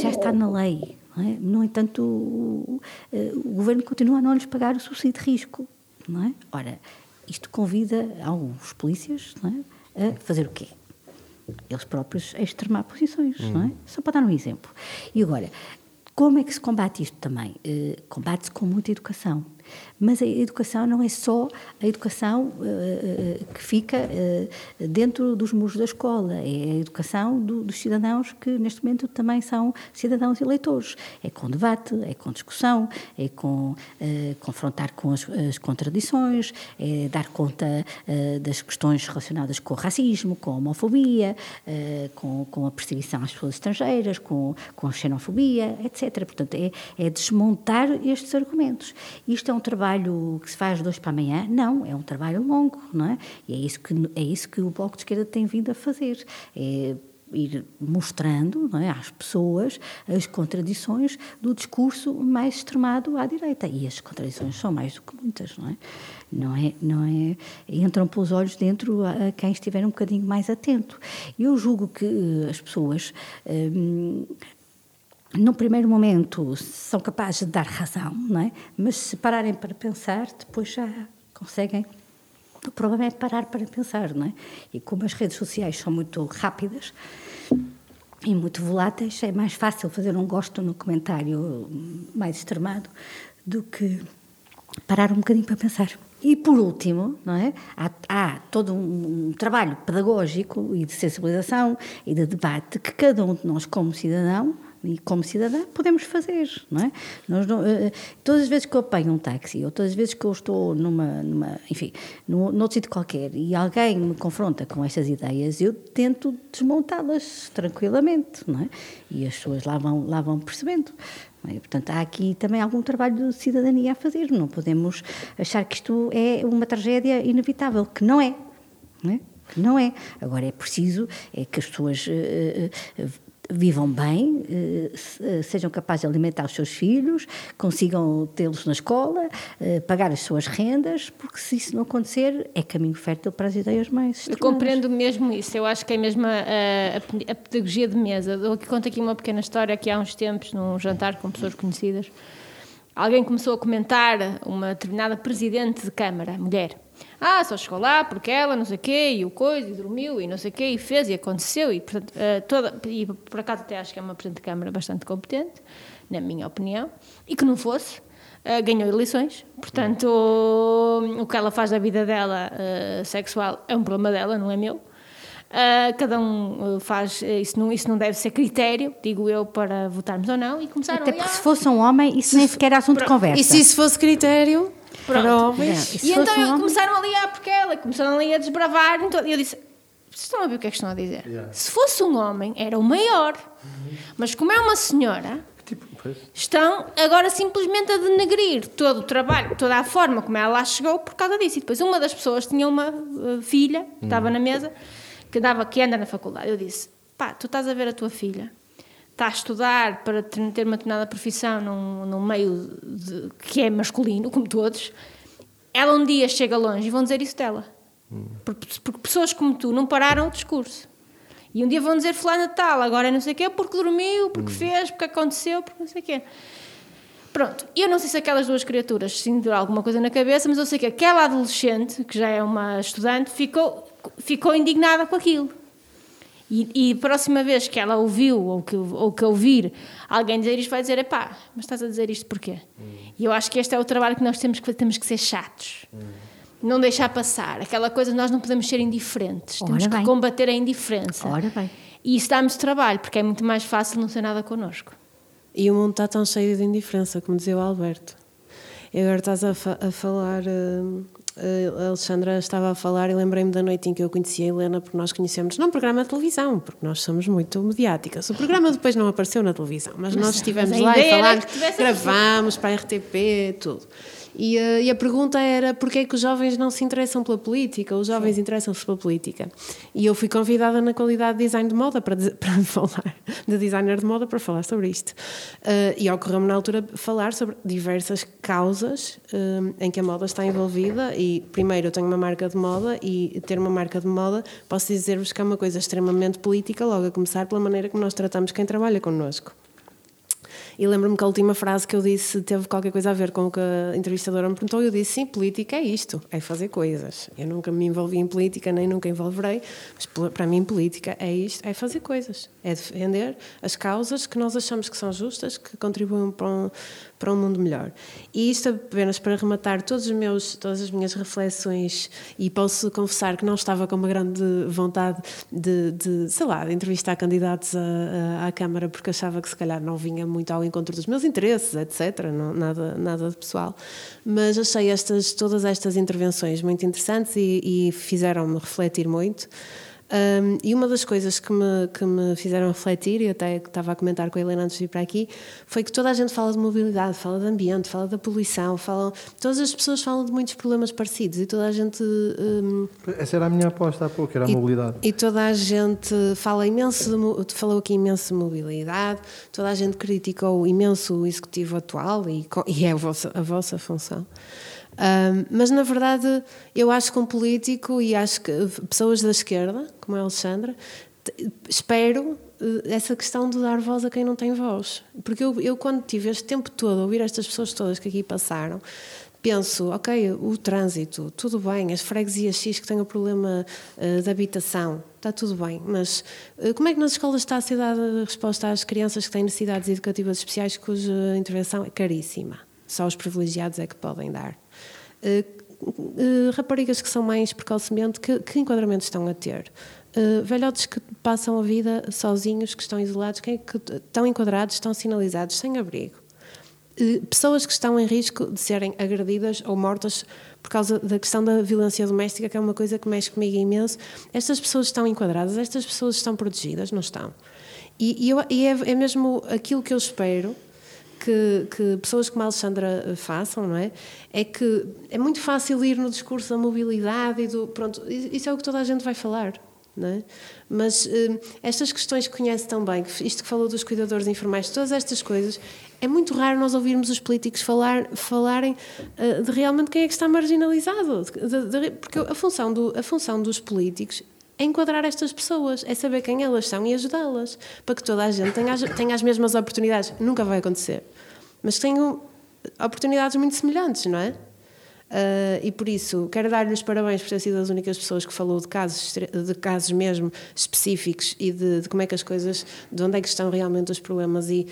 Já está na lei. Não é? No entanto, o, eh, o governo continua a não lhes pagar o subsídio de risco. Não é? Ora, isto convida alguns polícias é? a fazer o quê? Eles próprios a extremar posições, não é? Só para dar um exemplo. E agora, como é que se combate isto também? Eh, Combate-se com muita educação. Mas a educação não é só a educação uh, que fica uh, dentro dos muros da escola, é a educação do, dos cidadãos que neste momento também são cidadãos eleitores. É com debate, é com discussão, é com uh, confrontar com as, as, contradições, é dar conta das questões relacionadas com o racismo, com a homofobia, com, com a perseguição às pessoas estrangeiras, com, com a xenofobia, etc. Portanto, é, é desmontar estes argumentos. Isto é um trabalho que se faz de hoje para amanhã? Não, é um trabalho longo, não é? E é isso que, é isso que o Bloco de Esquerda tem vindo a fazer. É ir mostrando é, às pessoas as contradições do discurso mais extremado à direita. E as contradições são mais do que muitas, não é? Não é, não é entram pelos olhos dentro a quem estiver um bocadinho mais atento. Eu julgo que as pessoas. Hum, no primeiro momento são capazes de dar razão, não é? mas se pararem para pensar, depois já conseguem. O problema é parar para pensar, não é? E como as redes sociais são muito rápidas e muito voláteis, é mais fácil fazer um gosto no comentário mais extremado do que parar um bocadinho para pensar. E por último, não é? há, há todo um, um, trabalho pedagógico e de sensibilização e de debate que cada um de nós, como cidadão, e como cidadã podemos fazer, não é? Nós não, uh, todas as vezes que eu apanho um táxi ou todas as vezes que eu estou numa, numa enfim, num, num outro sítio qualquer e alguém me confronta com estas ideias, eu tento desmontá-las tranquilamente, não é? E as pessoas lá vão, lá vão percebendo. É? Portanto, há aqui também algum trabalho de cidadania a fazer. Não podemos achar que isto é uma tragédia inevitável, que não é. Não é? não é. Agora é preciso é que as pessoas uh, uh, vivam bem, eh, sejam capazes de alimentar os seus filhos, consigam tê-los na escola, eh, pagar as suas rendas, porque se isso não acontecer, é caminho fértil para as ideias mais Eu compreendo mesmo isso, eu acho que é mesmo a, a, a pedagogia de mesa. Eu conto aqui uma pequena história que há uns tempos, num jantar com pessoas conhecidas, alguém começou a comentar uma determinada presidente de Câmara, mulher, ah, só chegou lá porque ela, não sei o quê, e o coisa, e dormiu, e não sei o quê, e fez, e aconteceu, e, portanto, uh, toda, e por acaso até acho que é uma Presidente de Câmara bastante competente, na minha opinião, e que não fosse, uh, ganhou eleições, portanto, o, o que ela faz da vida dela uh, sexual é um problema dela, não é meu. Uh, cada um faz, isso não, isso não deve ser critério, digo eu, para votarmos ou não, e começaram Até porque se fosse um homem, isso nem sequer é assunto de conversa. E se isso fosse critério, Pronto. É, e então começaram ali a porque ela, começaram ali a desbravar. Então, eu disse: vocês estão a ver o que é que estão a dizer? Yeah. Se fosse um homem, era o maior. Uhum. Mas como é uma senhora, tipo, estão agora simplesmente a denegrir todo o trabalho, toda a forma como ela lá chegou por causa disso. E depois uma das pessoas tinha uma uh, filha, que estava uhum. na mesa, que, dava, que anda na faculdade. Eu disse: pá, tu estás a ver a tua filha está a estudar para ter uma determinada profissão num, num meio de, que é masculino, como todos, ela um dia chega longe e vão dizer isso dela. Hum. Porque, porque, pessoas como tu não pararam o discurso. E um dia vão dizer fulano tal, agora é não sei o quê, porque dormiu, porque hum. fez, porque aconteceu, porque não sei o quê. Pronto, eu não sei se aquelas duas criaturas sentiram alguma coisa na cabeça, mas eu sei que aquela adolescente, que já é uma estudante, ficou, ficou indignada com aquilo. E, e próxima vez que ela ouviu ou que, ou que ouvir alguém dizer isto, vai dizer: epá, mas estás a dizer isto porquê? Hum. E eu acho que este é o trabalho que nós temos que temos que ser chatos. Hum. Não deixar passar. Aquela coisa, nós não podemos ser indiferentes. Ora temos bem. que combater a indiferença. Ora bem. E isso dá-nos trabalho, porque é muito mais fácil não ser nada connosco. E o mundo está tão cheio de indiferença, como dizia o Alberto. E agora estás a, fa a falar. Uh a Alexandra estava a falar e lembrei-me da noite em que eu conheci a Helena, porque nós conhecemos num programa de televisão, porque nós somos muito mediáticas. O programa depois não apareceu na televisão, mas, mas nós estivemos lá e falámos, gravámos para a RTP, tudo. E, uh, e, a pergunta era porquê é que os jovens não se interessam pela política? Os jovens interessam-se pela política. E eu fui convidada na qualidade de design de moda para, para falar, de designer de moda para falar sobre isto. Uh, e ocorreu-me na altura falar sobre diversas causas uh, em que a moda está envolvida. E primeiro eu tenho uma marca de moda e ter uma marca de moda posso dizer-vos que é uma coisa extremamente política, logo a começar pela maneira como nós tratamos quem trabalha connosco. E lembro-me que a última frase que eu disse teve qualquer coisa a ver com o que a entrevistadora me perguntou. Eu disse: sim, política é isto, é fazer coisas. Eu nunca me envolvi em política, nem nunca envolverei, mas para mim, política é isto, é fazer coisas, é defender as causas que nós achamos que são justas, que contribuem para um, para um mundo melhor. E isto apenas para rematar todos os meus, todas as minhas reflexões, e posso confessar que não estava com uma grande vontade de, de sei lá, de entrevistar candidatos à, à Câmara, porque achava que se calhar não vinha muito ao encontro dos meus interesses, etc. Não, nada, nada de pessoal. Mas achei estas, todas estas intervenções muito interessantes e, e fizeram-me refletir muito. Um, e uma das coisas que me, que me fizeram refletir, e até estava a comentar com a Helena antes de vir para aqui, foi que toda a gente fala de mobilidade, fala de ambiente, fala da poluição, falam, todas as pessoas falam de muitos problemas parecidos e toda a gente. Um, Essa era a minha aposta há pouco, era a e, mobilidade. E toda a gente fala imenso, de, falou aqui imenso de mobilidade, toda a gente criticou imenso o executivo atual e, e é a vossa, a vossa função. Um, mas na verdade eu acho que um político e acho que pessoas da esquerda, como a Alexandra, espero eh, essa questão de dar voz a quem não tem voz. Porque eu, eu quando tive este tempo todo a ouvir estas pessoas todas que aqui passaram, penso, ok, o trânsito, tudo bem, as freguesias X que têm o problema uh, de habitação, está tudo bem, mas uh, como é que nas escolas está a ser dada resposta às crianças que têm necessidades educativas especiais cuja intervenção é caríssima? Só os privilegiados é que podem dar. Uh, raparigas que são mais precocemente, que, que enquadramento estão a ter? Uh, velhotes que passam a vida sozinhos, que estão isolados, que, que estão enquadrados, estão sinalizados, sem abrigo. Uh, pessoas que estão em risco de serem agredidas ou mortas por causa da questão da violência doméstica, que é uma coisa que mexe comigo imenso. Estas pessoas estão enquadradas, estas pessoas estão protegidas? Não estão. E, e, eu, e é, é mesmo aquilo que eu espero que, que, pessoas como a Alexandra façam, não é? É que é muito fácil ir no discurso da mobilidade e do. Pronto, isso é o que toda a gente vai falar. Não é? Mas uh, estas questões que conhece tão bem, isto que falou dos cuidadores informais, todas estas coisas, é muito raro nós ouvirmos os políticos falar, falarem uh, de realmente quem é que está marginalizado. De, de, porque a função, do, a função dos políticos é enquadrar estas pessoas, é saber quem elas são e ajudá-las, para que toda a gente tenha as, tenha as mesmas oportunidades. Nunca vai acontecer, mas tenham oportunidades muito semelhantes, não é? Uh, e por isso quero dar-lhe os parabéns por ter sido as únicas pessoas que falou de casos, de casos mesmo específicos e de, de, como é que as coisas, de onde é que estão realmente os problemas e,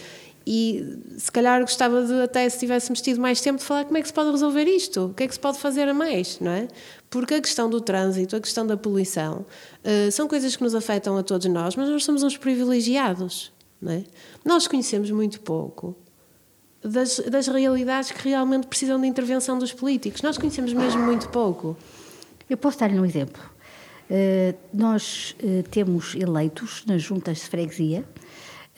e se calhar gostava de até se tivéssemos tido mais tempo de falar como é que se pode resolver isto, o que é que se pode fazer a mais, não é? Porque a questão do trânsito, a questão da poluição, uh, são coisas que nos afetam a todos nós, mas nós somos uns privilegiados, não é? Nós conhecemos muito pouco das, das realidades que realmente precisam de intervenção dos políticos. Nós conhecemos mesmo muito pouco. Eu posso dar-lhe um exemplo. Uh, nós uh, temos eleitos nas juntas de freguesia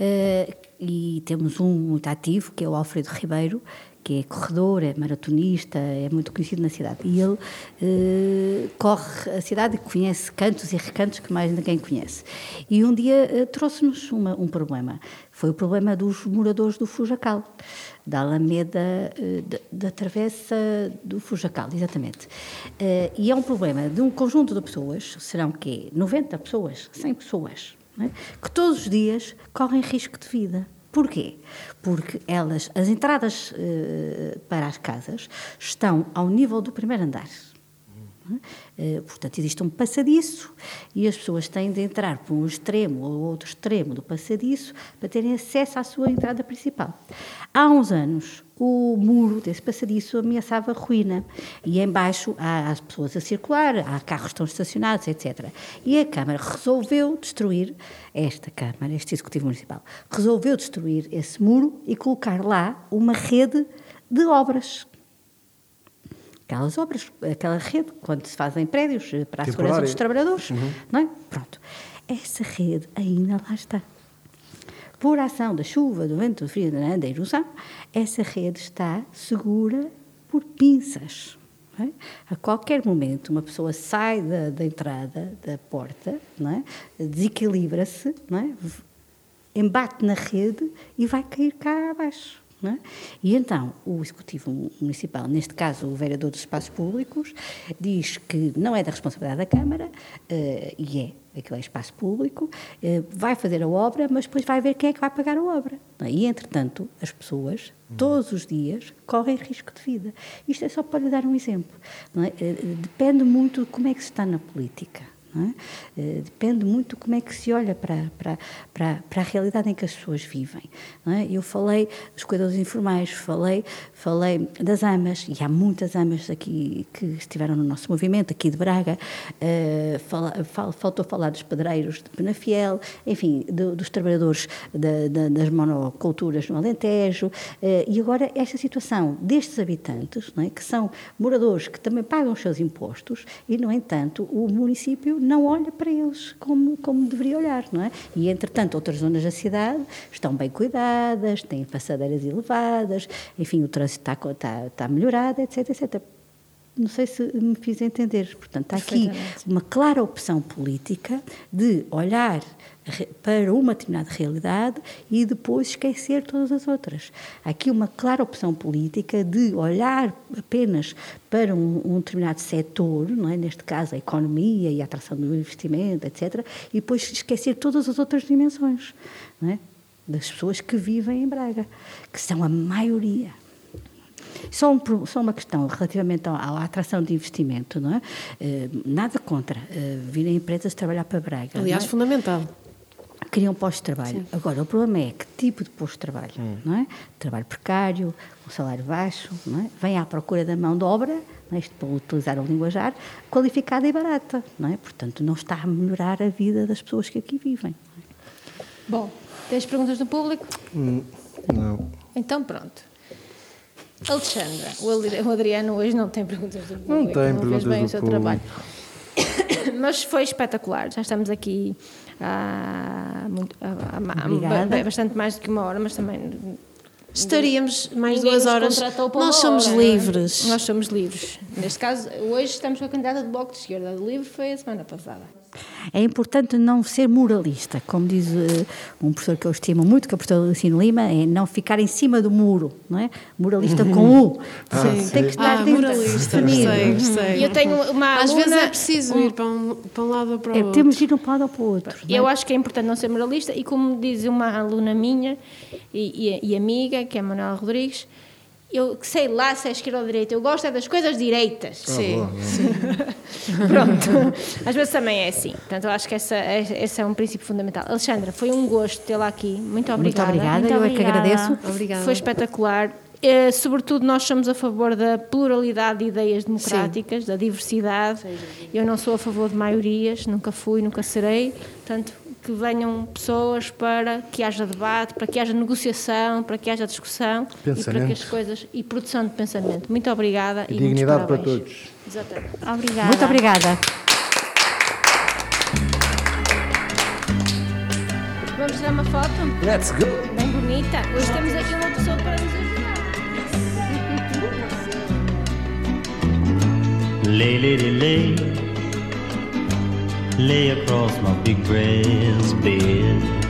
uh, e temos um muito ativo, que é o Alfredo Ribeiro, que é corredor, é maratonista, é muito conhecido na cidade. E ele eh, corre a cidade e conhece cantos e recantos que mais ninguém conhece. E um dia eh, trouxe-nos um problema. Foi o problema dos moradores do Fujacal, da Alameda, eh, da, travessa do Fujacal, exatamente. Eh, e é um problema de um conjunto de pessoas, serão quê? 90 pessoas, 100 pessoas, é? que todos os dias correm risco de vida. Porquê? Porque elas, as entradas uh, para as casas estão ao nível do primeiro andar. Uh, portanto, existe um passadiço e as pessoas têm de entrar por um extremo ou outro extremo do passadiço para terem acesso à sua entrada principal. Há uns anos, o muro desse passadiço ameaçava ruína e embaixo há as pessoas a circular, há carros que estão estacionados, etc. E a Câmara resolveu destruir, esta Câmara, este Executivo Municipal, resolveu destruir esse muro e colocar lá uma rede de obras aquelas obras, aquela rede, quando se fazem prédios para a segurança dos trabalhadores, uhum. não é? Pronto. Essa rede ainda lá está por ação da chuva, do vento, do frio, da erosão, essa rede está segura por pinças. É? A qualquer momento, uma pessoa sai da, da entrada, da porta, é? desequilibra-se, é? embate na rede e vai cair cá abaixo. É? E então, o Executivo Municipal, neste caso o Vereador dos Espaços Públicos, diz que não é da responsabilidade da Câmara, eh, e é, aquilo é espaço público, eh, vai fazer a obra, mas depois vai ver quem é que vai pagar a obra. é? E, entretanto, as pessoas, todos os dias, correm risco de vida. Isto é só para lhe dar um exemplo. é? Eh, Depende muito de como é que se está na política. É? Eh, Depende muito como é que se olha para, para, para, para a realidade em que as pessoas vivem. é? Eu falei dos cuidados informais, falei, falei das amas, e há muitas amas aqui que estiveram no nosso movimento, aqui de Braga, eh, fala- fal- faltou falar dos pedreiros de Penafiel, enfim, do- dos trabalhadores da- da- das monoculturas no Alentejo, eh, e agora esta situação destes habitantes, é? que são moradores que também pagam os seus impostos, e, no entanto, o município não olha para eles como, como deveria olhar, não é? E, entretanto, outras zonas da cidade estão bem cuidadas, têm passadeiras elevadas, enfim, o trânsito está, está, está melhorado, etc, etc. Não sei se me fiz entender. Portanto, há aqui uma clara opção política de olhar para uma determinada realidade e depois esquecer todas as outras. Há aqui uma clara opção política de olhar apenas para um, um determinado setor, não é? neste caso a economia e a atração do investimento, etc., e depois esquecer todas as outras dimensões é? das pessoas que vivem em Braga, que são a maioria. Só, um só uma questão relativamente à, à atração de investimento, não é? Eh, nada contra eh, virem empresas trabalhar para Braga. Aliás, é? fundamental. Criam postos de trabalho. Agora, o problema é que tipo de posto de trabalho, não é? Trabalho precário, com salário baixo, não é? Vem à procura da mão de obra, não é? isto para utilizar o linguajar, qualificada e barata, não é? Portanto, não está a melhorar a vida das pessoas que aqui vivem. Bom, tens perguntas do público? Hum, Não. Então pronto. Alexandra, o Adri- o Adriano hoje não tem perguntas do público. Não tem fez perguntas bem do o seu público. trabalho. Mas foi espetacular. Já estamos aqui há, muito, há- há- bastante mais do que uma hora, mas também Estaríamos mais Ninguém duas horas. Nós somos hora, livres. Nós somos livres. Neste caso, hoje estamos com a candidata do Bloco de Esquerda. O livre foi a semana passada. É importante não ser moralista, como diz eh, um professor que eu estimo muito, que é o professor Licino Lima, é não ficar em cima do muro, não é? Moralista com U. Sim. Tem que estar Ah, dentro, moralista, gostei, gostei. E eu tenho uma Às aluna, vezes é preciso ir para um, para um lado ou para o É, outro. temos de ir de um lado ou para o outro. não é? Eu acho que é importante não ser moralista e como diz uma aluna minha e, e- e amiga, que é a Manuela Rodrigues, eu sei lá se é esquerda ou direita, eu gosto é das coisas direitas. Sim, Pronto. Às vezes também é assim. Portanto, eu acho que essa, é- esse é um princípio fundamental. Alexandra, foi um gosto tê-la aqui. Muito Muito obrigada. obrigada, Muito eu é que obrigada. agradeço. Obrigada. Foi espetacular. Eh, sobretudo, nós somos a favor da pluralidade de ideias democráticas, da diversidade. Eu não sou a favor de maiorias, nunca fui, nunca serei. Portanto, que venham pessoas para que haja debate, para que haja negociação, para que haja discussão e para que Pensamento. as coisas e produção de pensamento. Muito obrigada E e, dignidade para todos. Exatamente. Obrigada. Muito obrigada. Vamos tirar uma foto Let's go! bem bonita. Hoje temos aqui uma pessoa para nos ajudar. Lay, lady, lay. Lay across my big brass bed.